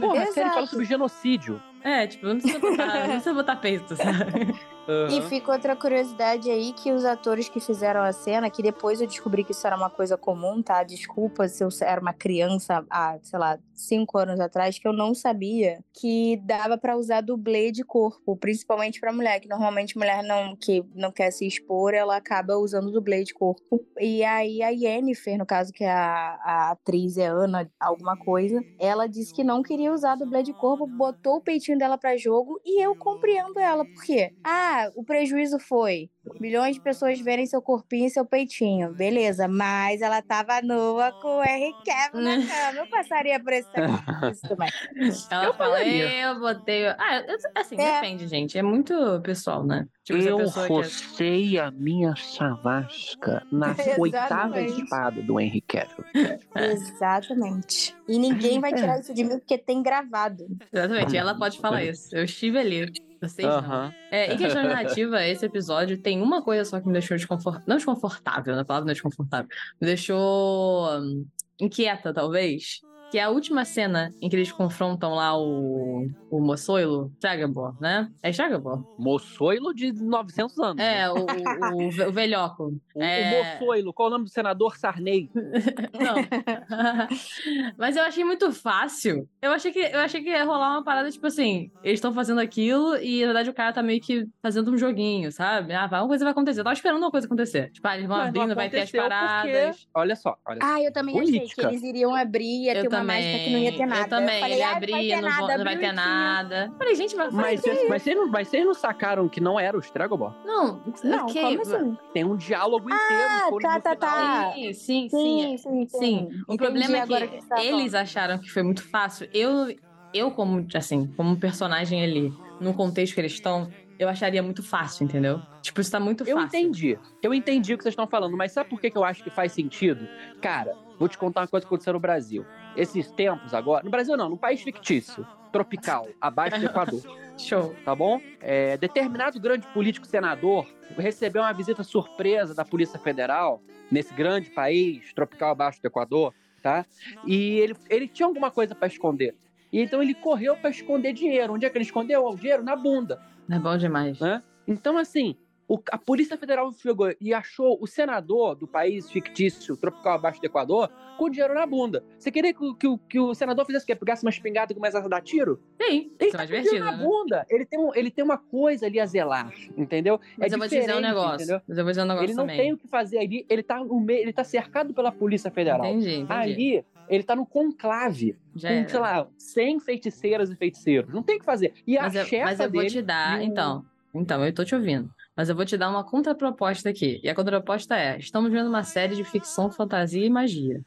Porra, a série fala sobre genocídio. É, tipo, não precisa botar, não precisa botar peito, sabe? E Aham. fica outra curiosidade aí que os atores que fizeram a cena, que depois eu descobri que isso era uma coisa comum, tá? Desculpa se eu era uma criança há, sei lá, cinco anos atrás, que eu não sabia que dava pra usar dublê de corpo, principalmente pra mulher, que normalmente mulher não, que não quer se expor, ela acaba usando dublê de corpo. E aí a Yennefer, no caso que é a, a atriz é Ana, alguma coisa, ela disse que não queria usar dublê de corpo, botou o dela pra jogo e eu compreendo ela. Por quê? Ah, o prejuízo foi milhões de pessoas verem seu corpinho e seu peitinho. Beleza, mas ela tava nua com o R. Kevin na cama. Eu passaria por esse sacrifício também. Ela Eu fala, eu botei. Ah, assim, É. depende, gente. É muito pessoal, né? Tipo, Eu quer- rocei a minha chavasca na oitava espada do Henry Cavill. Exatamente. E ninguém vai tirar isso de mim porque tem gravado. Exatamente, ela pode falar isso. Eu estive ali. Vocês não. Aham. É, em questão de narrativa, esse episódio tem uma coisa só que me deixou desconfortável. Não desconfortável, na palavra não é desconfortável. Me deixou hum, inquieta, talvez. Que é a última cena em que eles confrontam lá o, o Moçoilo, Chagabor, né? É Chagabor? Moçoilo de 900 anos. né? É, o, o, o o velhoco. O, é- o Moçoilo, qual é o nome do senador Sarney? Não. Mas eu achei muito fácil. Eu achei que eu achei que ia rolar uma parada, tipo assim, eles estão fazendo aquilo e, na verdade, o cara tá meio que fazendo um joguinho, sabe? Ah, vai, uma coisa vai acontecer. Eu tava esperando uma coisa acontecer. Tipo, ah, eles vão Mas abrindo, vai ter as paradas. porque- Olha só, olha só. Ah, eu também achei Política. que eles iriam abrir, ia Eu ter uma mágica que não ia ter nada. Eu também, falei, ele ah, abria, não vai ter não, nada, vou- não vai ter nada. Falei, gente, vai Mas, vocês, mas, vocês não, mas vocês não sacaram que não era o Stragobor? Não, Não, ok, como assim? Tem um diálogo inteiro. Ah, tá, tá, tá. Sim, sim, sim. Sim, sim, sim. O problema é que você tá eles acharam que foi muito fácil. Eu, eu como, assim, como personagem ali, no contexto que eles estão, eu acharia muito fácil, entendeu? Tipo, isso tá muito Eu fácil. entendi. Eu entendi o que vocês estão falando, mas sabe por que, que eu acho que faz sentido? Cara, vou te contar uma coisa que aconteceu no Brasil. Esses tempos agora. No Brasil não, num país fictício, tropical, abaixo do Equador. Show. tá bom? É, determinado grande político senador recebeu uma visita surpresa da Polícia Federal nesse grande país tropical abaixo do Equador, tá? E ele, ele tinha alguma coisa para esconder. E então ele correu para esconder dinheiro. Onde é que ele escondeu o dinheiro? Na bunda. É bom demais. Né? Então, assim, o- a Polícia Federal chegou e achou o senador do país fictício tropical abaixo do Equador com dinheiro na bunda. Você queria que, o- que, que o senador fizesse o quê? Pegasse uma espingarda e começasse a dar tiro? Sim, Ele é tá divertido, na né? bunda. Ele tem, um, ele tem uma coisa ali a zelar, entendeu? Mas é eu vou dizer um negócio. entendeu? Mas eu vou dizer um negócio Ele não também. tem o que fazer ali. Ele tá, meio, ele tá cercado pela Polícia Federal. Entendi, entendi. Ali, ele tá no conclave. Já com, era. sei lá, 100 feiticeiras e feiticeiros. Não tem o que fazer. E Mas a eu, chefa mas eu vou te dar, então. Então, eu tô te ouvindo. Mas eu vou te dar uma contraproposta aqui. E a contraproposta é: estamos vendo uma série de ficção, fantasia e magia.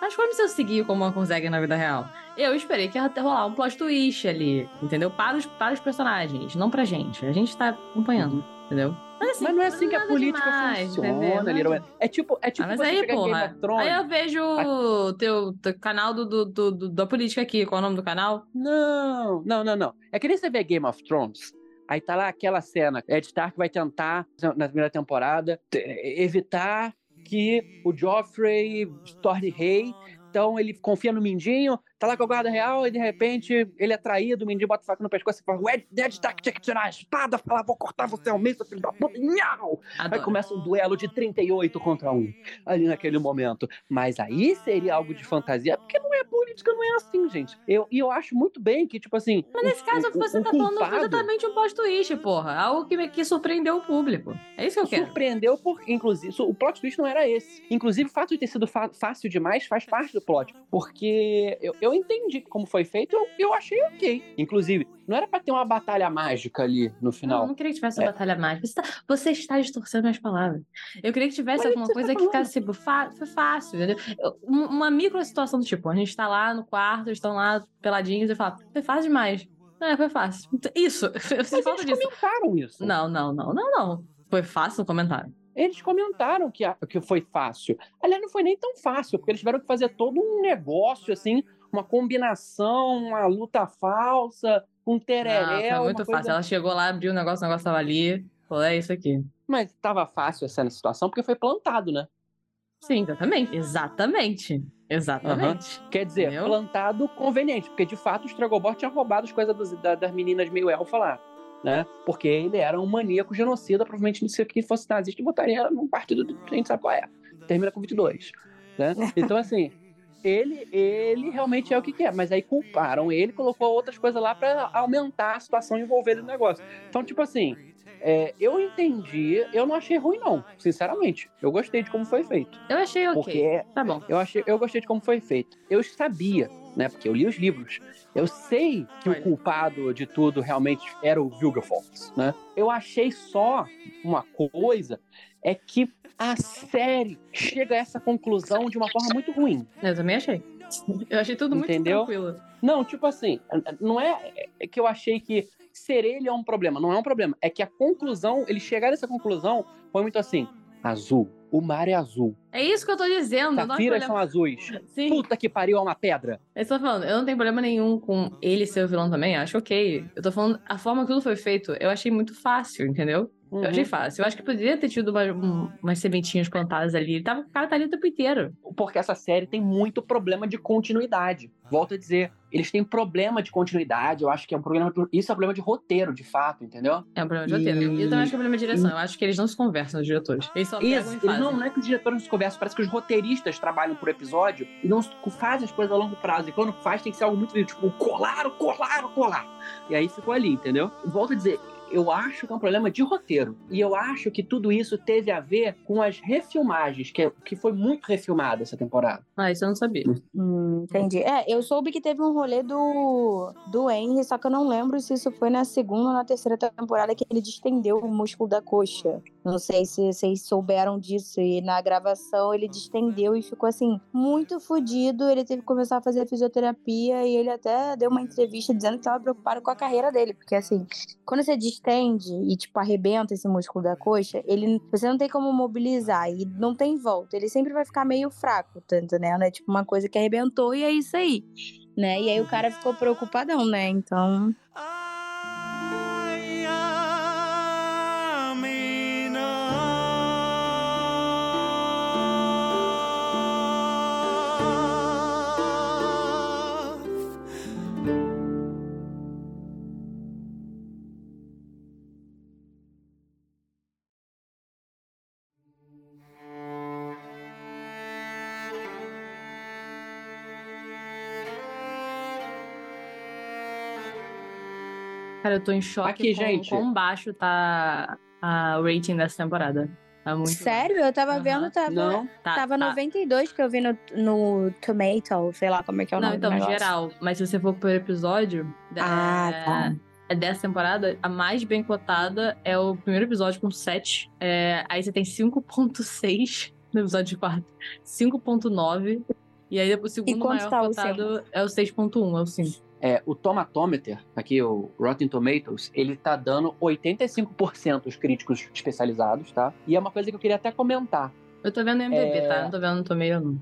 Mas como se eu seguir como uma consegue na vida real? Eu esperei que ia rolar um plot twist ali, entendeu? Para os, para os personagens, não pra gente. A gente tá acompanhando, entendeu? Mas, assim, Mas não é assim que a política demais, funciona, Man. É tipo, é tipo Ah, mas aí, porra. Game of Thrones. Aí eu vejo o teu, teu canal do, do, do- do- da política aqui. Qual é o nome do canal? Não, não, não, não. É que nem você vê Game of Thrones. Aí tá lá aquela cena. Ed Stark vai tentar, na primeira temporada, te- evitar que o Joffrey se torne rei. Então ele confia no Mindinho, tá lá com a guarda real e de repente ele é traído, o Mindinho bota a faca no pescoço e fala: O Ed, Ed Stark tinha que tirar a espada, fala, vou cortar você ao meio, seu filho da puta. Nhau! Aí começa um duelo de 38 contra 1 ali naquele momento. Mas aí seria algo de fantasia, porque não é política, não é assim, gente. Eu, e eu acho muito bem que, tipo assim. Mas nesse caso, o- você o tá falando culpado exatamente um plot twist, porra. Algo que, que surpreendeu o público. É isso que eu quero. Surpreendeu por, inclusive, o plot twist não era esse. Inclusive, o fato de ter sido fácil demais faz parte do plot. Porque eu, eu entendi como foi feito, eu, eu achei ok. Inclusive, não era pra ter uma batalha mágica ali no Não, final. eu não queria que tivesse É. uma batalha mágica. Você, tá- você está distorcendo minhas palavras. Eu queria que tivesse Mas alguma você coisa tá que ficasse, tipo, fácil, entendeu? Eu- um- Uma micro situação do tipo, a gente tá lá no quarto, eles estão lá peladinhos e fala, foi fácil demais. Não, é, foi fácil. Isso, Mas falta disso. comentaram isso. Não, não, não, não, não. Foi fácil o comentário. Eles comentaram que, a- que foi fácil. Aliás, não foi nem tão fácil, porque eles tiveram que fazer todo um negócio, assim, uma combinação, uma luta falsa, um tereré. Não, foi muito coisa- fácil. Ela chegou lá, abriu o negócio, o negócio tava ali. Falou, é isso aqui. Mas tava fácil essa situação, porque foi plantado, né? Sim, exatamente. Exatamente. Exatamente. Quer dizer, Entendeu? plantado conveniente, porque de fato o Stragobor tinha roubado as coisas dos- da- das meninas meio elfa lá. né? Porque ele era um maníaco genocida, provavelmente se que fosse nazista, votaria num partido que a gente sabe qual é. Termina com 22, né? Então, assim, ele, ele realmente é o que quer, mas aí culparam ele, colocou outras coisas lá para aumentar a situação e envolver ele no negócio. Então, tipo assim, é, eu entendi, eu não achei ruim, não, sinceramente. Eu gostei de como foi feito. Eu achei ok. Porque Tá bom. eu, achei, eu gostei de como foi feito. Eu sabia, né? Porque eu li os livros. Eu sei que Olha. o culpado de tudo realmente era o Vilgefortz, né? Eu achei só uma coisa é que a série chega a essa conclusão de uma forma muito ruim. Eu também achei. Eu achei tudo muito Entendeu? tranquilo. Não, tipo assim, não é é que eu achei que ser ele é um problema. Não é um problema. É que a conclusão, ele chegar nessa conclusão, foi muito assim: azul. O mar é azul. É isso que eu tô dizendo. acho Safiras são azuis. Sim. Puta que pariu, é uma pedra. Eu tô falando, eu não tenho problema nenhum com ele ser o vilão também, acho ok. Eu tô falando, a forma que tudo foi feito, eu achei muito fácil, entendeu? Eu achei Uhum. fácil. Eu acho que poderia ter tido uma- um- umas sementinhas plantadas ali. Ele tava, o cara tá ali o tempo inteiro. Porque essa série tem muito problema de continuidade. Volto a dizer, eles têm problema de continuidade. Eu acho que é um problema. Isso é um problema de roteiro, de fato, entendeu? É um problema de roteiro. E eu também acho que é um problema de direção. Eu acho que eles não se conversam, os diretores. Eles só pegam Isso, e fazem. não, não é que os diretores não se conversam, parece que os roteiristas trabalham por episódio e não fazem as coisas a longo prazo. E quando faz, tem que ser algo muito tipo, colar, colar, colar. E aí ficou ali, entendeu? Volto a dizer. Eu acho que é um problema de roteiro. E eu acho que tudo isso teve a ver com as refilmagens, que, que foi muito refilmada essa temporada. Ah, isso eu não sabia. Hum, entendi. É, eu soube que teve um rolê do, do Henry, só que eu não lembro se isso foi na segunda ou na terceira temporada que ele distendeu o músculo da coxa. Não sei se vocês souberam disso. E na gravação ele distendeu e ficou assim, muito fodido. Ele teve que começar a fazer fisioterapia e ele até deu uma entrevista dizendo que estava preocupado com a carreira dele. Porque assim, quando você distende e, tipo, arrebenta esse músculo da coxa, ele, você não tem como mobilizar e não tem volta. Ele sempre vai ficar meio fraco, tá entendendo? É tipo uma coisa que arrebentou e é isso aí, né? E aí o cara ficou preocupadão, né? Então, Cara, eu tô em choque Aqui, com gente. quão baixo tá a rating dessa temporada. Tá muito sério, eu tava Aham. vendo, tava, Não, Tá, tava tá. 92 que eu vi no, no Tomato, sei lá como é que é o Não, nome então, do negócio. geral. Mas se você for por episódio. Ah, é, tá. é dessa temporada, a mais bem cotada é o primeiro episódio com 7. É, aí você tem 5.6 no episódio de quarto. 5.9. E aí o segundo maior tá o cotado é o 6.1, é o 5. É, o Tomatometer, aqui o Rotten Tomatoes, ele tá dando 85% os críticos especializados, tá? E é uma coisa que eu queria até comentar. Eu tô vendo no MDB, É. tá? Não tô vendo no Tomeio, não.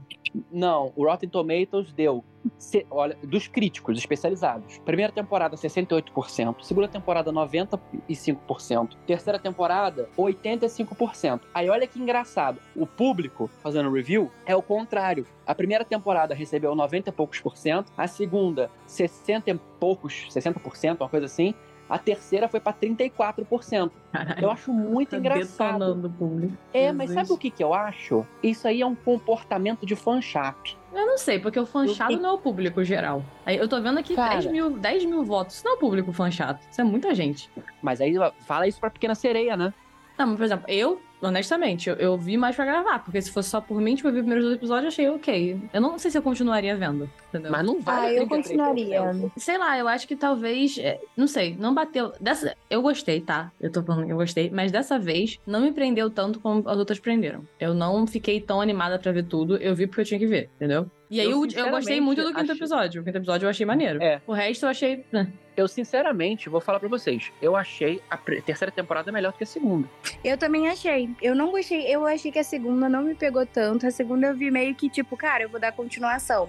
Não, o Rotten Tomatoes deu, se- olha, dos críticos especializados. Primeira temporada 68%, segunda temporada 95%, terceira temporada 85%. Aí olha que engraçado, o público fazendo review é o contrário. A primeira temporada recebeu 90 e poucos por cento, a segunda 60 e poucos, 60%, uma coisa assim. A terceira foi pra 34%. Caralho. Eu acho muito Tá engraçado. público. É, mas sabe o que, que eu acho? Isso aí é um comportamento de chato. Eu não sei, porque o Eu tenho- não é o público geral. Eu tô vendo aqui Cara. 10, mil, 10 mil votos. Isso não é o público fã chato. Isso é muita gente. Mas aí fala isso pra Pequena Sereia, né? Não, mas por exemplo, eu, honestamente, eu, eu vi mais pra gravar. Porque se fosse só por mim, tipo, eu vi os primeiros dois episódios achei ok. Eu não sei se eu continuaria vendo. Entendeu? Mas não Ah, vai. eu continuaria. Sei lá, eu acho que talvez. é, Não sei, não bateu. Dessa, eu gostei, tá? Eu tô falando que eu gostei, mas dessa vez não me prendeu tanto como as outras prenderam. Eu não fiquei tão animada pra ver tudo, eu vi porque eu tinha que ver, entendeu? E aí Eu, eu, eu gostei muito do quinto achei- episódio. O quinto episódio eu achei maneiro. É. O resto eu achei. Eu, sinceramente, vou falar pra vocês. Eu achei a terceira temporada melhor do que a segunda. Eu também achei. Eu não gostei. Eu achei que a segunda não me pegou tanto. A segunda eu vi meio que tipo, cara, eu vou dar continuação.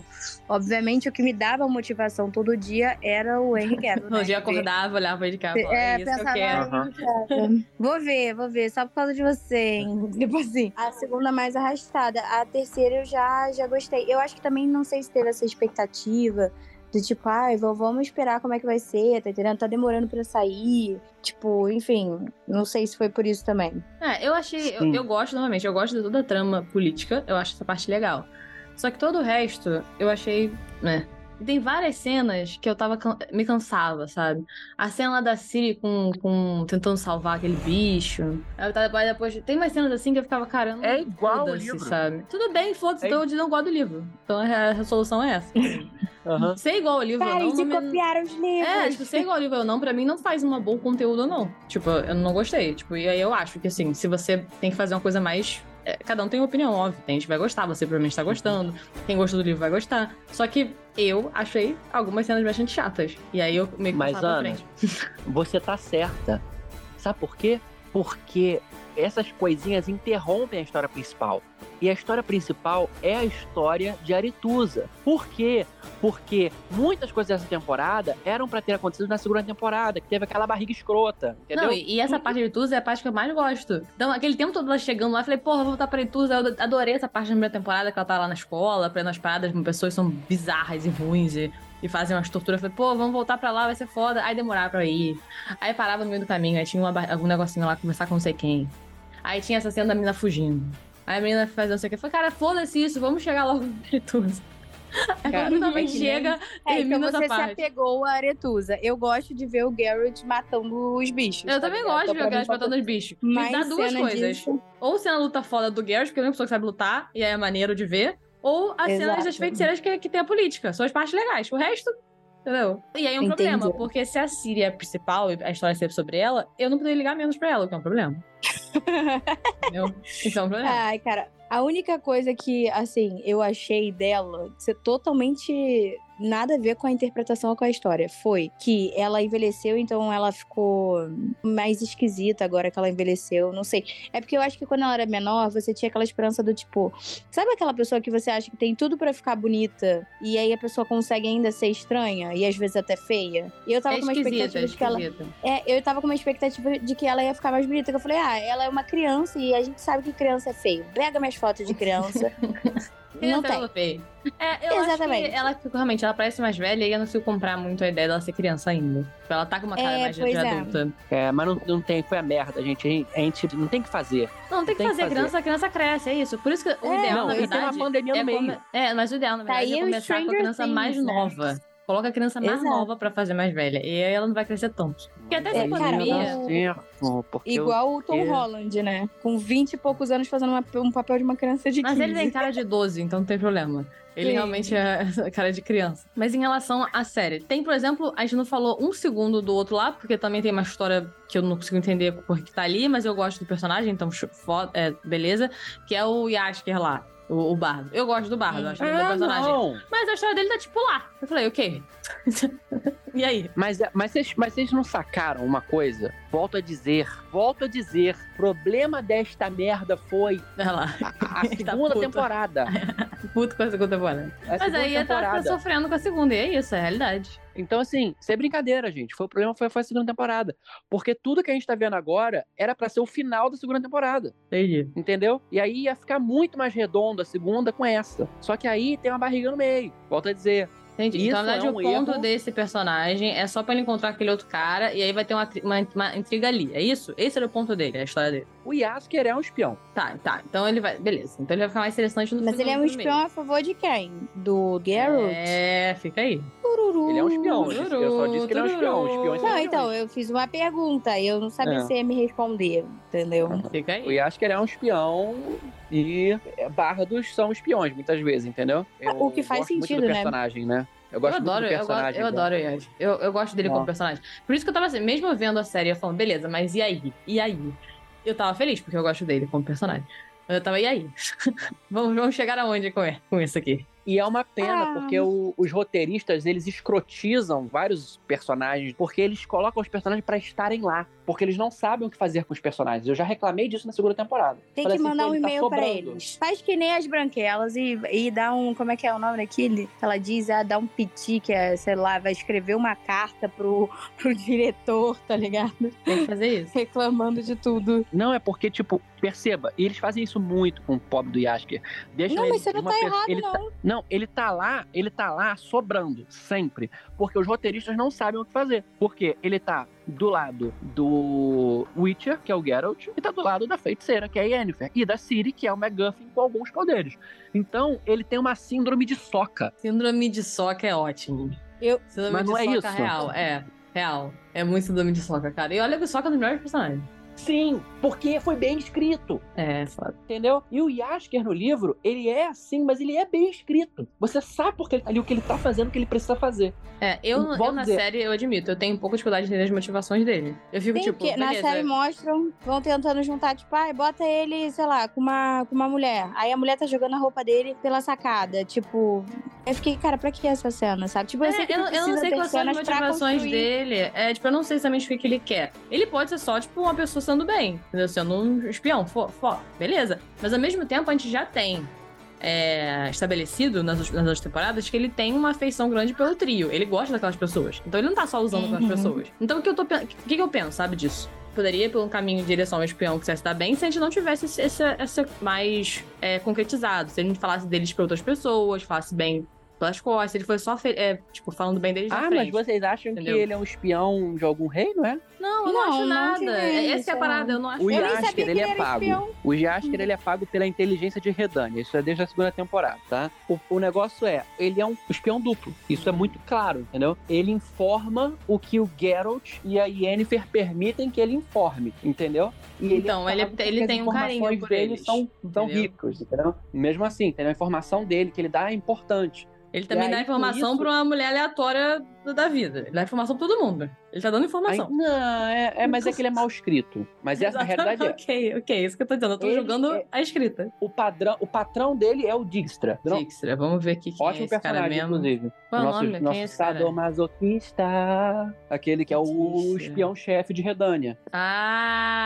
Obviamente, o que me dava motivação todo dia era o Henry Cavill. No né? dia acordava, olhava de falava, É, é isso que eu pensava, quero. "Ai, Vou ver, vou ver, só por causa de você, hein? Tipo assim, a segunda mais arrastada. A terceira eu já, já gostei. Eu acho que também não sei se teve essa expectativa Do tipo, ai, v- vamos esperar como é que vai ser, tá entendendo? Tá demorando pra sair. Tipo, enfim, não sei se foi por isso também. É, eu achei. Eu, eu gosto, novamente, eu gosto de toda a trama política, eu acho essa parte legal. Só que todo o resto, eu achei. né? Tem várias cenas que eu tava. me cansava, sabe? A cena lá da Siri com, com. tentando salvar aquele bicho. Aí eu tava depois. Tem umas cenas assim que eu ficava, caramba. É igual o livro. sabe? Tudo bem, foda-se, É então eu não gosto do livro. Então a resolução é essa. Aham. Ser igual ao livro ou Parem não. de não me- copiar os livros. é, tipo, ser igual ao livro ou não, pra mim não faz um bom conteúdo, não. Tipo, eu não gostei. Tipo, e aí eu acho que, assim, se você tem que fazer uma coisa mais. É, cada um tem uma opinião, óbvio. Tem gente que vai gostar, você provavelmente tá gostando. Quem gostou do livro vai gostar. Só que eu achei algumas cenas bastante chatas. E aí eu meio que Mas, Ana, frente. Você tá certa. Sabe por quê? Porque essas coisinhas interrompem a história principal. E a história principal é a história de Aretusa. Por quê? Porque muitas coisas dessa temporada eram pra ter acontecido na segunda temporada, que teve aquela barriga escrota, entendeu? Não, e, e essa parte de Ituza é a parte que eu mais gosto. Então, aquele tempo todo ela chegando lá, eu falei, porra, vou voltar pra Ituza. Eu adorei essa parte da primeira temporada, que ela tá lá na escola, aprendendo as paradas com pessoas que são bizarras e ruins e, e fazem umas torturas. Eu falei, pô, vamos voltar pra lá, vai ser foda. Aí demorava pra ir. Aí parava no meio do caminho, aí tinha uma, algum negocinho lá, conversar com não sei quem. Aí tinha essa cena da menina fugindo. Aí a menina fazendo não sei o que. Eu falei, cara, foda-se isso, vamos chegar logo Ituza. Aí Cara, nem- chega, É, então você se parte. apegou a Aretusa. Eu gosto de ver o Garrett matando os bichos. Eu tá também ligado? gosto de Então, ver o Garrett matando os bichos. Me mais dá duas coisas. disso. Ou cena luta foda do Garrett, porque ele é uma pessoa que sabe lutar, e aí é maneiro de ver. Ou as cenas das Exato. feiticeiras que, que tem a política. São as partes legais. O resto, entendeu? E aí é um Entendi. problema, porque se a Siri é a principal e a história é sobre ela, eu não poderia ligar menos pra ela, o que é um problema. entendeu? Isso é um problema. Ai, cara, a única coisa que, assim, eu achei dela ser totalmente nada a ver com a interpretação ou com a história foi que ela envelheceu, então ela ficou mais esquisita agora que ela envelheceu. Não sei. É porque eu acho que quando ela era menor, você tinha aquela esperança do tipo. Sabe aquela pessoa que você acha que tem tudo pra ficar bonita e aí a pessoa consegue ainda ser estranha e às vezes até feia? E eu tava é com uma esquisita, é expectativa de que ela. É, eu tava com uma expectativa de que ela ia ficar mais bonita. Que eu falei, ah, ela é uma criança e a gente sabe que criança é feio. Pega minhas fotos de criança. não tem. É, eu Exatamente. acho que ela ficou realmente, ela parece mais velha e eu não consigo comprar muito a ideia dela ser criança ainda. Tipo, Ela tá com uma cara É, mais de, é. adulta. É, mas não, não tem, foi a merda, gente. A gente- A gente não tem que fazer. Não, tem que Tem que fazer, a fazer. criança, a criança cresce, é isso. Por isso que o É, ideal, não, na e tem verdade. uma pandemia no é meio. come- É, mas o ideal, na Tá verdade, aí é começar com a criança mais Things, né? Coloca a criança mais Exato. nova pra fazer mais velha. E aí ela não vai crescer tanto. Porque até essa pandemia. certo, porque eu- Igual o Tom Holland, né? Com 20 e poucos anos fazendo uma- um papel de uma criança de 15. Mas ele tem cara de 12, então não tem problema. Ele Sim. realmente é cara de criança. Mas em relação à série, tem, por exemplo, a gente não falou um segundo do outro lá, porque também tem uma história que eu não consigo entender por que tá ali, mas eu gosto do personagem, então é, beleza. Que é o Yasker lá, o, o Bardo. Eu gosto do Bardo, eu acho ele um bom Ah, personagem. não. Mas a história dele tá tipo lá. Eu falei, ok. e aí? Mas, mas, vocês, mas vocês não sacaram uma coisa? Volto a dizer, volto a dizer, problema desta merda foi Olha lá. a, a tá segunda puto. temporada. Puto com a segunda temporada. A Mas segunda aí tá, tá temporada. sofrendo com a segunda, e é isso, é a realidade. Então, assim, sem brincadeira, gente. Foi, o problema foi, foi a segunda temporada. Porque tudo que a gente tá vendo agora era pra ser o final da segunda temporada. Entendi. Entendeu? E aí ia ficar muito mais redondo a segunda com essa. Só que aí tem uma barriga no meio. Volto a dizer. Entendi. Isso então, na verdade, é o um ponto erro. desse personagem é só pra ele encontrar aquele outro cara e aí vai ter uma, uma, uma intriga ali. É isso? Esse era o ponto dele, a história dele. O Yasker é um espião. Tá, tá. Então ele vai. Beleza. Então ele vai ficar mais interessante no Mas ele é um espião a favor de quem? Do Garrett? É, fica aí. Tururu. Ele é um espião. Eu, disse- eu só disse que ele é um espião. Espiões são Não, espiões. então, eu fiz uma pergunta e eu não sabia É. se ia me responder, entendeu? Fica O aí. Yasker é um espião e Bardos são espiões, muitas vezes, entendeu? Eu O que faz gosto muito sentido, do né? personagem, né? Eu Eu gosto adoro, muito do eu, gosto- personagem. eu dele. adoro o. Eu, eu gosto dele como personagem. Por isso que eu tava assim, mesmo eu vendo a série, eu falando, beleza, mas e aí? E aí? Eu tava feliz, porque eu gosto dele como personagem. Eu tava, e aí? vamos, vamos chegar aonde com, com isso aqui? E é uma pena, Ah. porque o- os roteiristas, eles escrotizam vários personagens, porque eles colocam os personagens pra estarem lá. Porque eles não sabem o que fazer com os personagens. Eu já reclamei disso na segunda temporada. Tem Falei que assim, mandar um tá e-mail pra sobrando. eles. Faz que nem as branquelas e, e dá um. Como é que é o nome daquele? Ela diz, ah, dá um piti, que é, sei lá, vai escrever uma carta pro, pro diretor, tá ligado? Tem que fazer isso. Reclamando de tudo. Não, é porque, tipo, perceba, e eles fazem isso muito com o pobre do Yasker. Deixam Não, ele mas você não uma tá errado, ele não. tá- Não, Não, ele tá lá, ele tá lá sobrando, sempre. Porque os roteiristas não sabem o que fazer. Porque ele tá do lado do Witcher, que é o Geralt, e tá do lado da feiticeira, que é a Yennefer, e da Ciri, que é o McGuffin com alguns poderes. Então, ele tem uma síndrome de soca. Síndrome de soca é ótimo. Eu- Síndrome Mas de não é isso. real, é. Real. É muito síndrome de soca, cara. E olha que o soca é um dos melhores personagens. Sim, porque foi bem escrito. É, foda. Entendeu? E o Yasker no livro, ele é assim, mas ele é bem escrito. Você sabe porque ele tá ali o que ele tá fazendo, o que ele precisa fazer. É, eu, Vou eu na dizer- série, eu admito, eu tenho um pouco de dificuldade de entender as motivações dele. Eu fico Tem tipo, que na série mostram, vão tentando juntar, tipo, ai, bota ele, sei lá, com uma, com uma mulher. Aí a mulher tá jogando a roupa dele pela sacada. Tipo, eu fiquei, cara, pra que essa cena, sabe? Tipo, eu É, sei que eu, eu não sei quais são as motivações dele. É, tipo, eu não sei exatamente o que ele quer. Ele pode ser só, tipo, uma pessoa sendo bem, entendeu? Sendo um espião, fo, fo, beleza. Mas ao mesmo tempo, a gente já tem é, estabelecido nas, nas outras temporadas que ele tem uma afeição grande pelo trio. Ele gosta daquelas pessoas. Então ele não tá só usando aquelas Uhum. pessoas. Então o que eu tô o que, que eu penso, sabe, disso? Poderia ir por um caminho em direção ao espião que quisesse dar bem se a gente não tivesse esse, esse, esse mais é, concretizado. Se a gente falasse deles pra outras pessoas, falasse bem pelas costas, ele fosse só, é, tipo, falando bem deles Ah, frente. mas vocês acham entendeu? que ele é um espião de algum rei, não é? Não, eu não, Não, acho não nada. tinha É- Essa é a parada, eu não acho O que ele ele é pago. espião. O Yasker, ele é pago pela inteligência de Redânia. Isso é desde a segunda temporada, tá? O, o negócio é, ele é um espião duplo. Isso é muito claro, entendeu? Ele informa o que o Geralt e a Yennefer permitem que ele informe, entendeu? E Então, ele- sabe ele as tem um carinho informações por dele eles, são, são entendeu? ricos, entendeu? Mesmo assim, entendeu? A informação dele que ele dá é importante. Ele também E dá aí, informação pra uma mulher aleatória da- da vida. Ele dá informação pra todo mundo. Ele tá dando informação. não, é, é, mas é que ele é mal escrito. Mas essa a realidade é. ok, ok, é isso que eu tô dizendo. Eu tô Ele julgando é- a escrita. O, padrão, o patrão dele é o Dijkstra. Não, Dijkstra, vamos ver aqui quem Ótimo é esse cara personagem, mesmo. inclusive. Qual é o nosso nome? Quem nosso é esse cara? sadomasoquista. Aquele que é o espião-chefe de Redânia.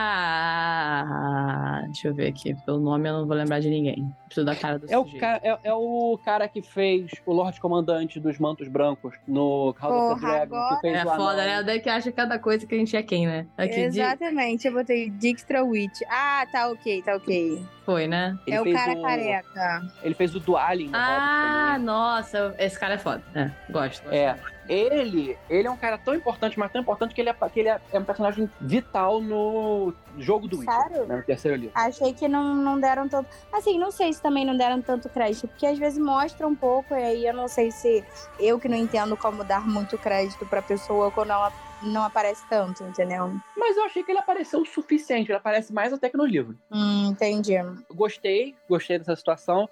Ah, deixa eu ver aqui. Pelo nome eu não vou lembrar de ninguém. Preciso da cara do É o, sujeito. ca- é, é o cara que fez o Lorde Comandante dos Mantos Brancos no House Porra, Dragon. agora- Que fez É o foda, né? Daí que acha cada coisa que a gente é quem, né? Aqui, Exatamente, eu botei Dijkstra Witch. Ah, tá ok, tá ok. foi, né? Ele é o cara careca. Ele fez o Dualin no Ah, nossa, esse cara é foda. É, gosto. gosto. É. Ele, ele é um cara tão importante, mas tão importante que ele é, que ele é, é um personagem vital no jogo do Witcher. Sério? Né, no terceiro livro. Achei que não, não deram tanto. Assim, não sei se também não deram tanto crédito, porque às vezes mostra um pouco, e aí eu não sei se eu que não entendo como dar muito crédito pra pessoa quando ela não aparece tanto, entendeu? Mas eu achei que ele apareceu o suficiente. Ele aparece mais até que no livro. Hum, entendi. gostei, gostei dessa situação.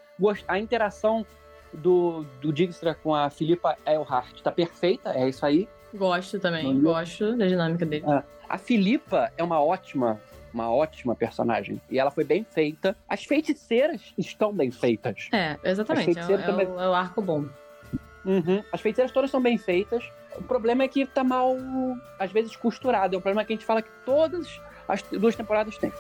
A interação do, do Dijkstra com a Filipa Eilhart tá perfeita, é isso aí. Gosto também, Uhum. gosto da dinâmica dele. A Filipa é uma ótima, uma ótima personagem. E ela foi bem feita. As feiticeiras estão bem feitas. É, exatamente. É, é também- o, é o arco bom. Uhum. As feiticeiras todas são bem feitas. O problema é que tá mal, às vezes, costurado. É um problema que a gente fala que todas as duas temporadas têm.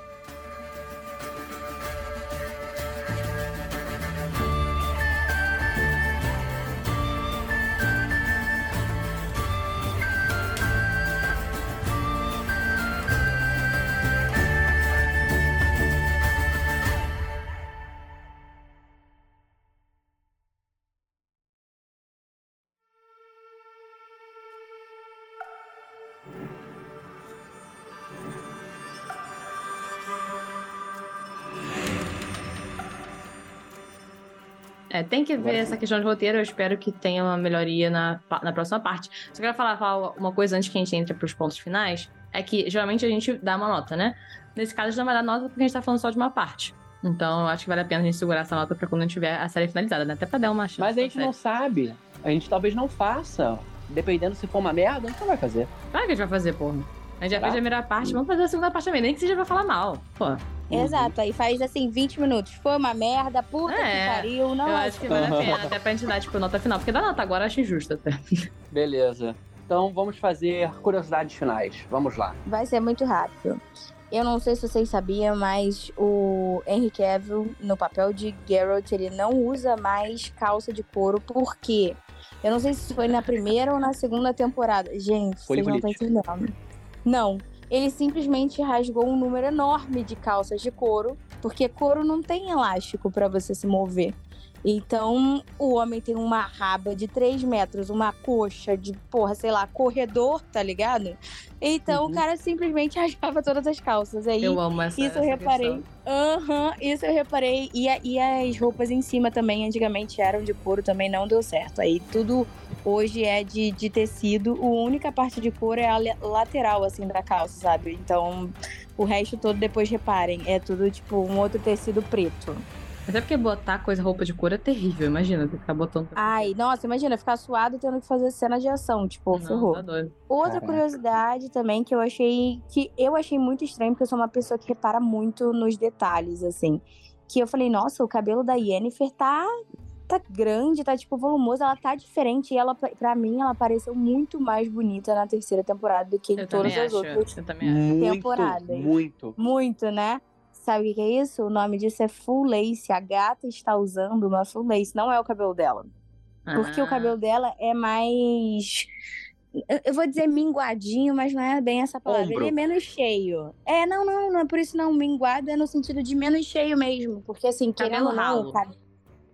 É, tem que ver essa questão de roteiro, eu espero que tenha uma melhoria na, na próxima parte. Só quero falar, falar uma coisa antes que a gente entre pros pontos finais, é que geralmente a gente dá uma nota, né? Nesse caso a gente não vai dar nota porque a gente tá falando só de uma parte. Então eu acho que vale a pena a gente segurar essa nota pra quando a gente tiver a série finalizada, né? Até pra dar uma chance. Mas a gente não sabe. A gente talvez não faça. Dependendo se for uma merda, a gente não vai fazer. Claro que a gente vai fazer, porra. A gente já Tá. fez a primeira parte, vamos fazer a segunda parte também. Nem que seja pra falar mal. Pô, Uhum. Exato, aí faz assim 20 minutos. Foi uma merda, puta É, que pariu. Não, eu acho que vale a pena, até pra gente dar, tipo, nota final. Porque dar nota agora eu acho injusto até. Beleza. Então vamos fazer curiosidades finais. Vamos lá. vai ser muito rápido. Eu não sei se vocês sabiam, mas o Henry Cavill, no papel de Geralt, ele não usa mais calça de couro. Por quê? Eu não sei se foi na primeira ou na segunda temporada. Gente, vocês não estão entendendo. Não. Ele simplesmente rasgou um número enorme de calças de couro, porque couro não tem elástico pra você se mover. Então, o homem tem uma raba de 3 metros, uma coxa de, porra, sei lá, corredor, tá ligado? Então, Uhum. o cara simplesmente rasgava todas as calças. Aí, Eu amo essa isso eu reparei. Aham, isso eu reparei. E, e as roupas em cima também, antigamente eram de couro, também não deu certo. Aí tudo hoje é de, de tecido. A única parte de couro é a lateral, assim, da calça, sabe? Então, o resto todo, depois reparem, é tudo tipo um outro tecido preto. Até porque botar coisa, roupa de couro é terrível. Imagina, ficar botando. Ai, nossa, imagina, ficar suado tendo que fazer cena de ação, tipo, Não, ferrou. tá doido. Outra Caraca. curiosidade também que eu achei que eu achei muito estranho, porque eu sou uma pessoa que repara muito nos detalhes, assim. Que eu falei, nossa, o cabelo da Yennefer tá tá grande, tá tipo volumoso, ela tá diferente e ela pra mim ela pareceu muito mais bonita na terceira temporada do que em Eu todas também as acho. outras. Eu também acho. Muito, Temporadas. muito. Muito, né? Sabe o que é isso? O nome disso é full lace. A gata está usando uma full lace, não é o cabelo dela. Porque o Ah, cabelo dela é mais. eu- vou dizer minguadinho, mas não é bem essa palavra. Ombro. Ele é menos cheio. É, não, não, não é por isso não. Minguado é no sentido de menos cheio mesmo. Porque assim, Cabelo querendo ou não. cab-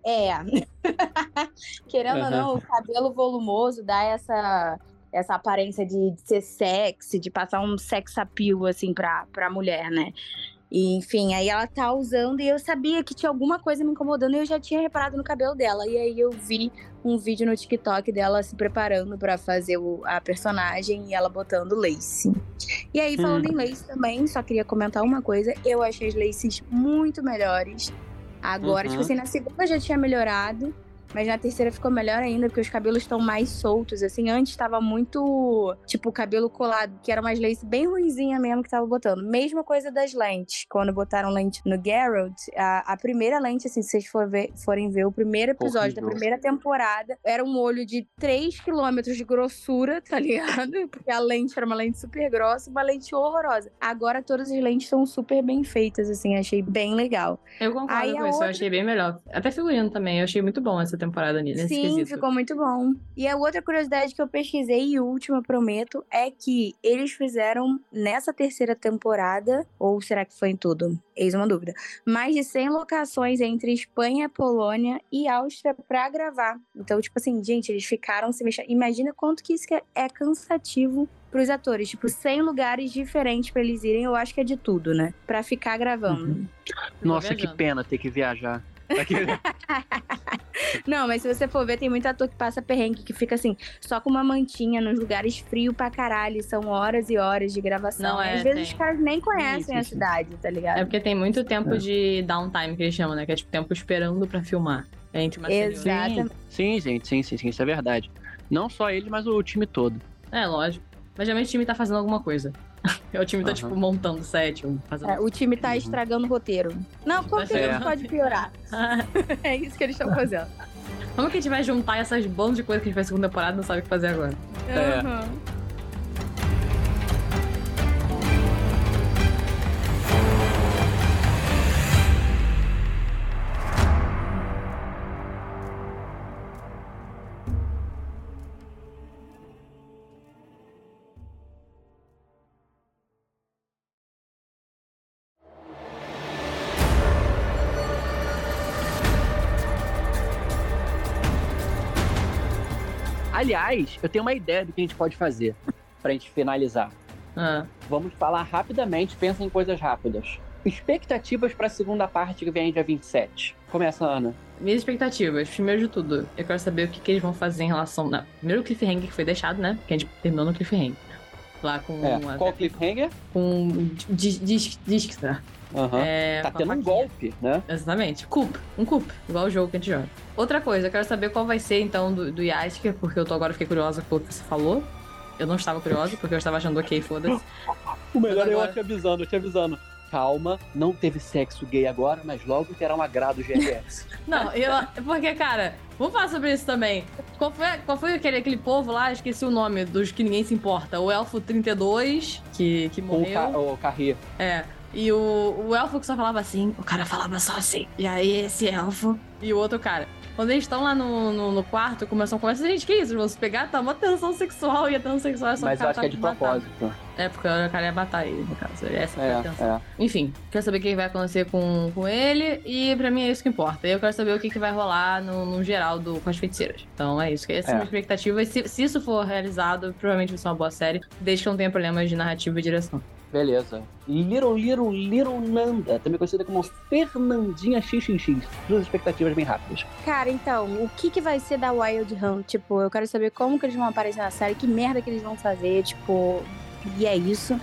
É. querendo ou Aham. não, o cabelo volumoso dá essa. Essa aparência de, de ser sexy, de passar um sex appeal, assim, pra, pra mulher, né? E, enfim, aí ela tá usando e eu sabia que tinha alguma coisa me incomodando e eu já tinha reparado no cabelo dela. E aí eu vi um vídeo no TikTok dela se preparando pra fazer o- a personagem e ela botando lace. E aí, falando em lace também, só queria comentar uma coisa. Eu achei as laces muito melhores. Agora, Uhum. tipo assim, na segunda já tinha melhorado. Mas na terceira ficou melhor ainda, porque os cabelos estão mais soltos, assim. Antes tava muito, tipo, cabelo colado, que era umas lace bem ruinzinha mesmo que tava botando. Mesma coisa das lentes. Quando botaram lente no Geralt, a, a primeira lente, assim, se vocês for ver- forem ver o primeiro episódio da Horrível. primeira temporada, era um olho de 3 quilômetros de grossura, tá ligado? Porque a lente era uma lente super grossa, uma lente horrorosa. Agora todas as lentes são super bem feitas, assim, achei bem legal. Eu concordo Aí com isso, outra- eu achei bem melhor. Até figurino também, eu achei muito bom essa temporada nesse Sim, quesito. ficou muito bom. E a outra curiosidade que eu pesquisei, e última, prometo, é que eles fizeram nessa terceira temporada, ou será que foi em tudo? Eis uma dúvida. Mais de 100 locações entre Espanha, Polônia e Áustria pra gravar. Então, tipo assim, gente, eles ficaram se mexendo. Imagina quanto que isso é- é cansativo pros atores. Tipo, 100 lugares diferentes pra eles irem, eu acho que é de tudo, né? Pra ficar gravando. Uhum. Nossa, que pena ter que viajar. Não, mas se você for ver, tem muito ator que passa perrengue, que fica assim, só com uma mantinha nos lugares frios pra caralho. São horas e horas de gravação. Não, é, Às vezes tem. os caras nem conhecem Sim, a cidade, tá ligado? É porque tem muito tempo É. de downtime que eles chamam, né? Que é tipo tempo esperando pra filmar. É entre uma e. Exato. sim, Exatamente. sim, gente, sim, sim, sim, isso é verdade. Não só ele, mas o time todo. É, lógico. Mas geralmente o time tá fazendo alguma coisa. o time tá, Aham. tipo, montando ou fazendo. É, o time tá Uhum. estragando o roteiro. Não, como que a gente É. pode piorar? É isso que eles estão fazendo. Como que a gente vai juntar essas bandas de coisa que a gente faz segunda temporada e não sabe o que fazer agora? É. Aliás, eu tenho uma ideia do que a gente pode fazer pra gente finalizar. Ah, Vamos falar rapidamente, pensa em coisas rápidas. Expectativas pra segunda parte que vem dia 27. Começa, Ana. minhas expectativas, primeiro de tudo, eu quero saber o que, que eles vão fazer em relação. Na, primeiro o cliffhanger que foi deixado, né? Que a gente terminou no cliffhanger. Lá com. É, a- qual cliffhanger? com. Dis, dis, dis, Aham. é, tá com tendo um golpe, né? Exatamente. Coop. Um coop. Igual o jogo que a gente joga. Outra coisa, eu quero saber qual vai ser, então, do, do Yasker, porque eu tô agora fiquei curiosa pelo que você falou. Eu não estava curiosa, porque eu estava achando ok, foda-se. O melhor Mas é eu agora- te avisando, eu te avisando. Calma, não teve sexo gay agora, mas logo terá um agrado GLS. Não, eu. Porque, cara, vamos falar sobre isso também. Qual foi, qual foi aquele, aquele povo lá? Esqueci o nome dos que ninguém se importa. O Elfo 32, que, que o, morreu. ca o Carri. É. E o, o elfo que só falava assim, o cara falava só assim. E aí esse elfo e o outro cara. Quando eles estão lá no, no, no quarto, começam a conversa, gente, que isso? Se pegar? Tá uma tensão sexual e a tensão sexual é só Mas o cara acho tá que é de matado. propósito. É, porque o cara ia matar ele, no caso. Essa foi a tensão. É, é. Enfim, quero saber o que vai acontecer com, com ele e pra mim é isso que importa. Eu quero saber o que, que vai rolar no, no geral do, com as feiticeiras. Então é isso. Essa é a É. minha expectativa. E se, se isso for realizado, provavelmente vai ser uma boa série, desde que não tenha problemas de narrativa e direção. Beleza. Little, Little, Little Nanda, também conhecida como Fernandinha XXX. Duas expectativas bem rápidas. Cara, então, o que que vai ser da Wild Hunt? Tipo, eu quero saber como que eles vão aparecer na série, que merda que eles vão fazer, tipo... E é isso.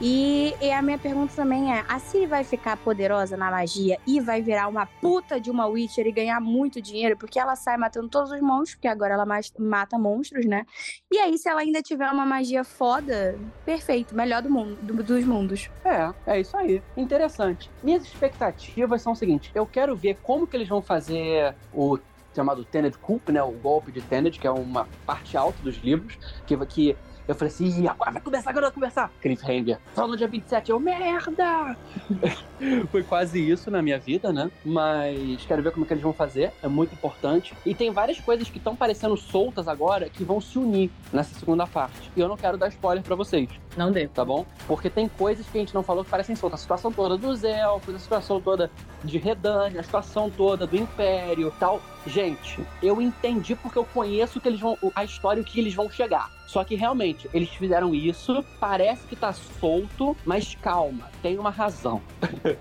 E, e a minha pergunta também é: a Ciri vai ficar poderosa na magia e vai virar uma puta de uma Witcher e ganhar muito dinheiro? Porque ela sai matando todos os monstros, porque agora ela mata monstros, né? E aí, se ela ainda tiver uma magia foda, perfeito, melhor do mundo, do- dos mundos. É, é isso aí. Interessante. Minhas expectativas são o seguinte: eu quero ver como que eles vão fazer o chamado Tenet Coup, né? O golpe de Tenet, que é uma parte alta dos livros, que, que eu falei assim, "Ih, agora vai começar, agora vai começar. Cliffhanger. Só no dia 27, eu, merda! Foi quase isso na minha vida, né? Mas quero ver como que eles vão fazer, é muito importante. E tem várias coisas que estão parecendo soltas agora que vão se unir nessa segunda parte. E eu não quero dar spoiler pra vocês Não dê. tá bom? Porque tem coisas que a gente não falou que parecem soltas. A situação toda dos elfos, a situação toda de Redânia, a situação toda do Império tal. Gente, eu entendi porque eu conheço que eles vão, a história e o que eles vão chegar. Só que realmente, eles fizeram isso, parece que tá solto, mas calma, tem uma razão.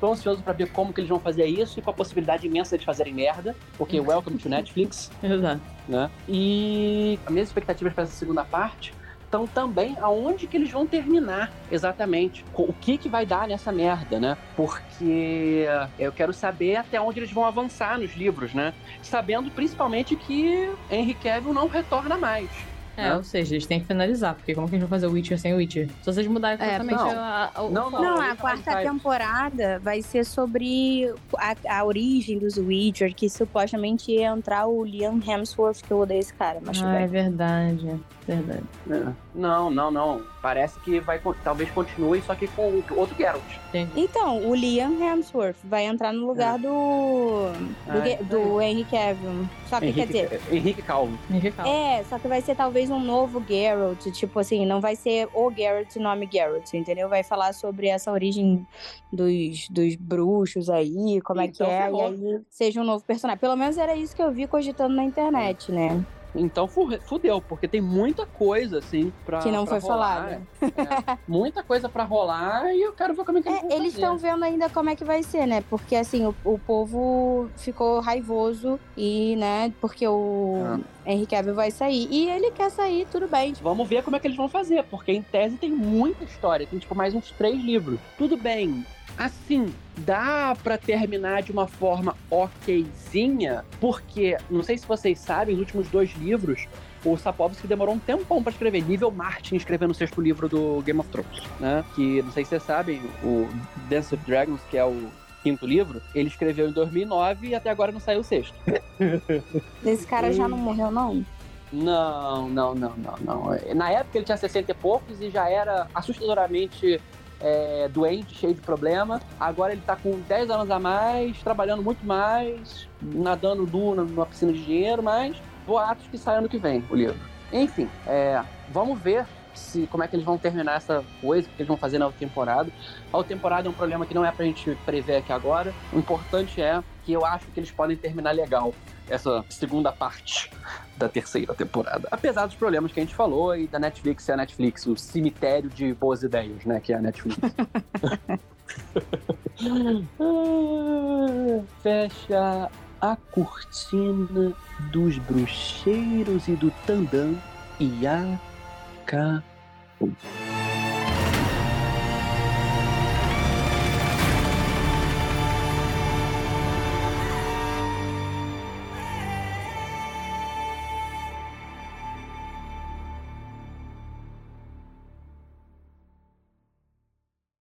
Tô ansioso pra ver como que eles vão fazer isso e com a possibilidade imensa de fazerem merda, porque welcome to Netflix Exato. né? E as minhas expectativas para essa segunda parte estão também aonde que eles vão terminar exatamente. O que que vai dar nessa merda, né? Porque eu quero saber até onde eles vão avançar nos livros, né? Sabendo principalmente que Henry Cavill não retorna mais. É, Né? ou seja, eles têm que finalizar, porque como que eles vão fazer o Witcher sem o Witcher? Se vocês mudarem É, completamente não. a, a, o Não. Não, ele a vai- quarta vai- temporada vai ser sobre a, a origem dos Witcher, que supostamente ia entrar o Liam Hemsworth, que eu odeio esse cara, mas Ah, é verdade. É Verdade. É. Não, não, não. Parece que vai talvez continue, só que com outro Geralt. Então, o Liam Hemsworth vai entrar no lugar do, do, Ah, Ge- isso do Henry Cavill. Só que, Henrique, quer dizer, Henrique Calvo. Henrique Calvo. é, só que vai ser talvez um novo Geralt, tipo assim, não vai ser o Geralt, nome Geralt, entendeu? Vai falar sobre essa origem dos, dos bruxos aí, como é que Então é, ferrou. e aí seja um novo personagem. Pelo menos era isso que eu vi cogitando na internet, né? Então fu- fudeu, porque tem muita coisa, assim, pra. Que não pra foi falada. É, muita coisa pra rolar e eu quero ver como é que eles É, eles estão vendo ainda como é que vai ser, né? Porque assim, o, o povo ficou raivoso e, né, porque o Ah. Henry Cavill vai sair. E ele quer sair, tudo bem. Vamos ver como é que eles vão fazer, porque em tese tem muita história, tem tipo mais uns três livros. Tudo bem, assim, dá pra terminar de uma forma okzinha, porque, não sei se vocês sabem, os últimos dois livros, o Sapkowski demorou um tempão pra escrever, nível Martin escrevendo o sexto livro do Game of Thrones, né? Que, não sei se vocês sabem, o Dance of Dragons, que é o quinto livro, ele escreveu em 2009 e até agora não saiu o sexto. Esse cara já não morreu, não? Não, não, não, não, não. Na época ele tinha 60 e poucos e já era assustadoramente é, doente, cheio de problema. Agora ele tá com 10 anos a mais, trabalhando muito mais, nadando nu na- numa piscina de dinheiro, mas boatos que sai ano que vem o livro. Enfim, é, vamos ver se, como é que eles vão terminar essa coisa, o que eles vão fazer na temporada. A temporada é um problema que não é pra gente prever aqui agora. O importante é que eu acho que eles podem terminar legal essa segunda parte da terceira temporada. Apesar dos problemas que a gente falou e da Netflix ser a Netflix, o cemitério de boas ideias, né? Que é a Netflix. Ah, Fecha a cortina dos bruxeiros e do tandã e acabou.